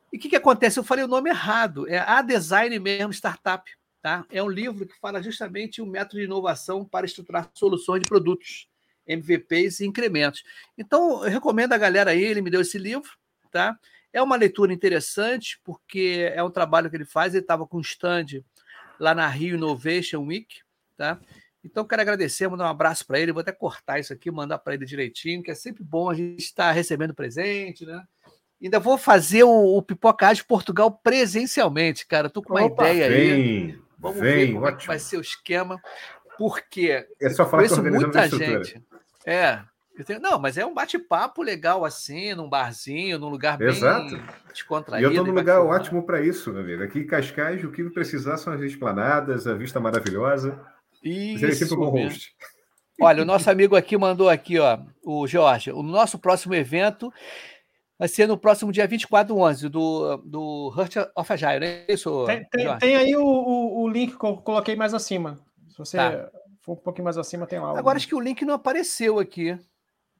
E o que, que acontece? Eu falei o nome errado, é A Design mesmo Startup. Tá? É um livro que fala justamente o método de inovação para estruturar soluções de produtos, MVPs e incrementos. Então, eu recomendo a galera aí, ele me deu esse livro, tá? É uma leitura interessante, porque é um trabalho que ele faz, ele estava com um stand lá na Rio Innovation Week, tá? Então, quero agradecer, mandar um abraço para ele. Vou até cortar isso aqui, mandar para ele direitinho, que é sempre bom a gente estar recebendo presente, né? Ainda vou fazer o, o Pipoca de Portugal presencialmente, cara. Tô com uma Opa, ideia vem, aí. Vamos vem, ver como é vai ser o esquema, porque é só falar conheço muita gente. É, Tenho, não, mas é um bate-papo legal assim, num barzinho, num lugar bem Exato. descontraído. E eu estou num lugar ótimo para isso, meu amigo. Aqui em Cascais, o que precisar são as esplanadas, a vista maravilhosa. Isso. Mas sempre um bom host. Olha, o nosso amigo aqui mandou aqui, ó, o Jorge, o nosso próximo evento Vai ser no próximo dia 24 do 11, do, do Hurt of Agile, não é isso? Tem, tem, tem aí o, o, o, link que eu coloquei mais acima. Se você tá. for um pouquinho mais acima, tem lá. Agora acho que o link não apareceu aqui.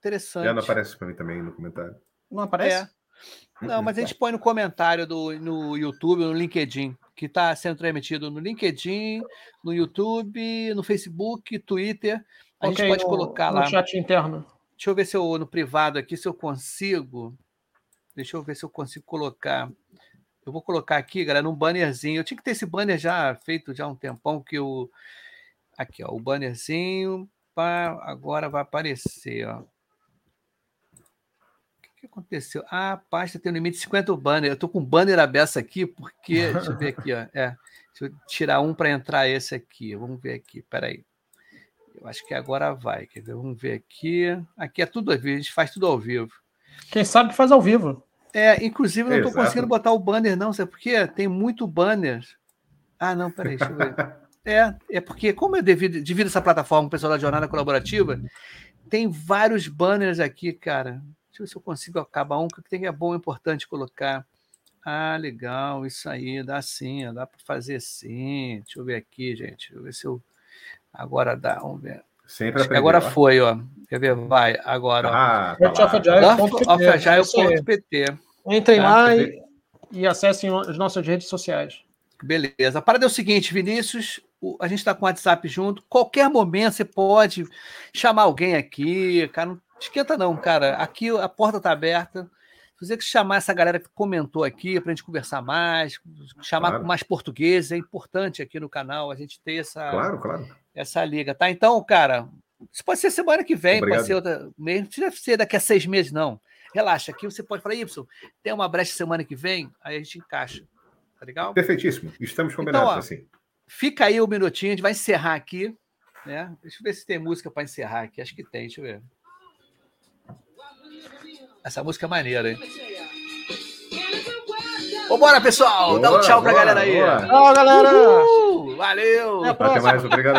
Interessante. Já não aparece para mim também no comentário. Não aparece? É. Não, mas a gente põe no comentário do, no YouTube, no LinkedIn, que está sendo transmitido no LinkedIn, no YouTube, no Facebook, Twitter. A okay, gente pode no, colocar lá. No chat interno. Deixa eu ver se eu, no privado aqui, se eu consigo. Deixa eu ver se eu consigo colocar. Eu vou colocar aqui, galera, num bannerzinho. Eu tinha que ter esse banner já feito já há um tempão que eu. Aqui, ó, o bannerzinho. Pá, agora vai aparecer, ó. O que, aconteceu? Ah, a pasta tem um limite de 50 banner. Eu tô com um banner aberto aqui, porque. Deixa eu ver aqui, ó. É. Deixa eu tirar um para entrar esse aqui. Vamos ver aqui. Peraí. Eu acho que agora vai. Quer ver? Vamos ver aqui. Aqui é tudo ao vivo, a gente faz tudo ao vivo. Quem sabe faz ao vivo. É, inclusive não estou conseguindo botar o banner, não, sabe por quê? Tem muito banner. Ah, não, peraí, deixa eu ver. é, é porque, como eu divido, divido essa plataforma com o pessoal da Jornada Colaborativa, tem vários banners aqui, cara. Deixa eu ver se eu consigo acabar um, que tem é bom, importante colocar. Ah, legal, isso aí, dá sim, dá para fazer sim. Deixa eu ver aqui, gente. Deixa eu ver se eu. Agora dá, vamos ver. Sempre aprender, agora ó. foi, ó. Quer ver? Vai, agora. Ah, tá Ofagile.pt. Entrem tá, lá e, e, acessem as nossas redes sociais. Beleza. A parada é o seguinte, Vinícius, a gente está com o WhatsApp junto. Qualquer momento você pode chamar alguém aqui, cara. Não esquenta, não, cara. Aqui a porta está aberta. Se você chamar essa galera que comentou aqui para a gente conversar mais, chamar claro. com mais português, é importante aqui no canal a gente ter essa, claro, claro. essa liga, tá? Então, cara, isso pode ser semana que vem, Obrigado. pode ser outra mês, não precisa ser daqui a seis meses, não. Relaxa, aqui você pode falar, Y, tem uma brecha semana que vem, aí a gente encaixa. Tá legal? Perfeitíssimo. Estamos então, combinados então, ó, assim. Fica aí um minutinho, a gente vai encerrar aqui. Né? Deixa eu ver se tem música para encerrar aqui. Acho que tem, deixa eu ver. Essa música é maneira, hein? Vambora, pessoal! Boa, Dá um tchau boa, pra galera aí. Tchau, galera! Uhul, valeu! Até mais, obrigado.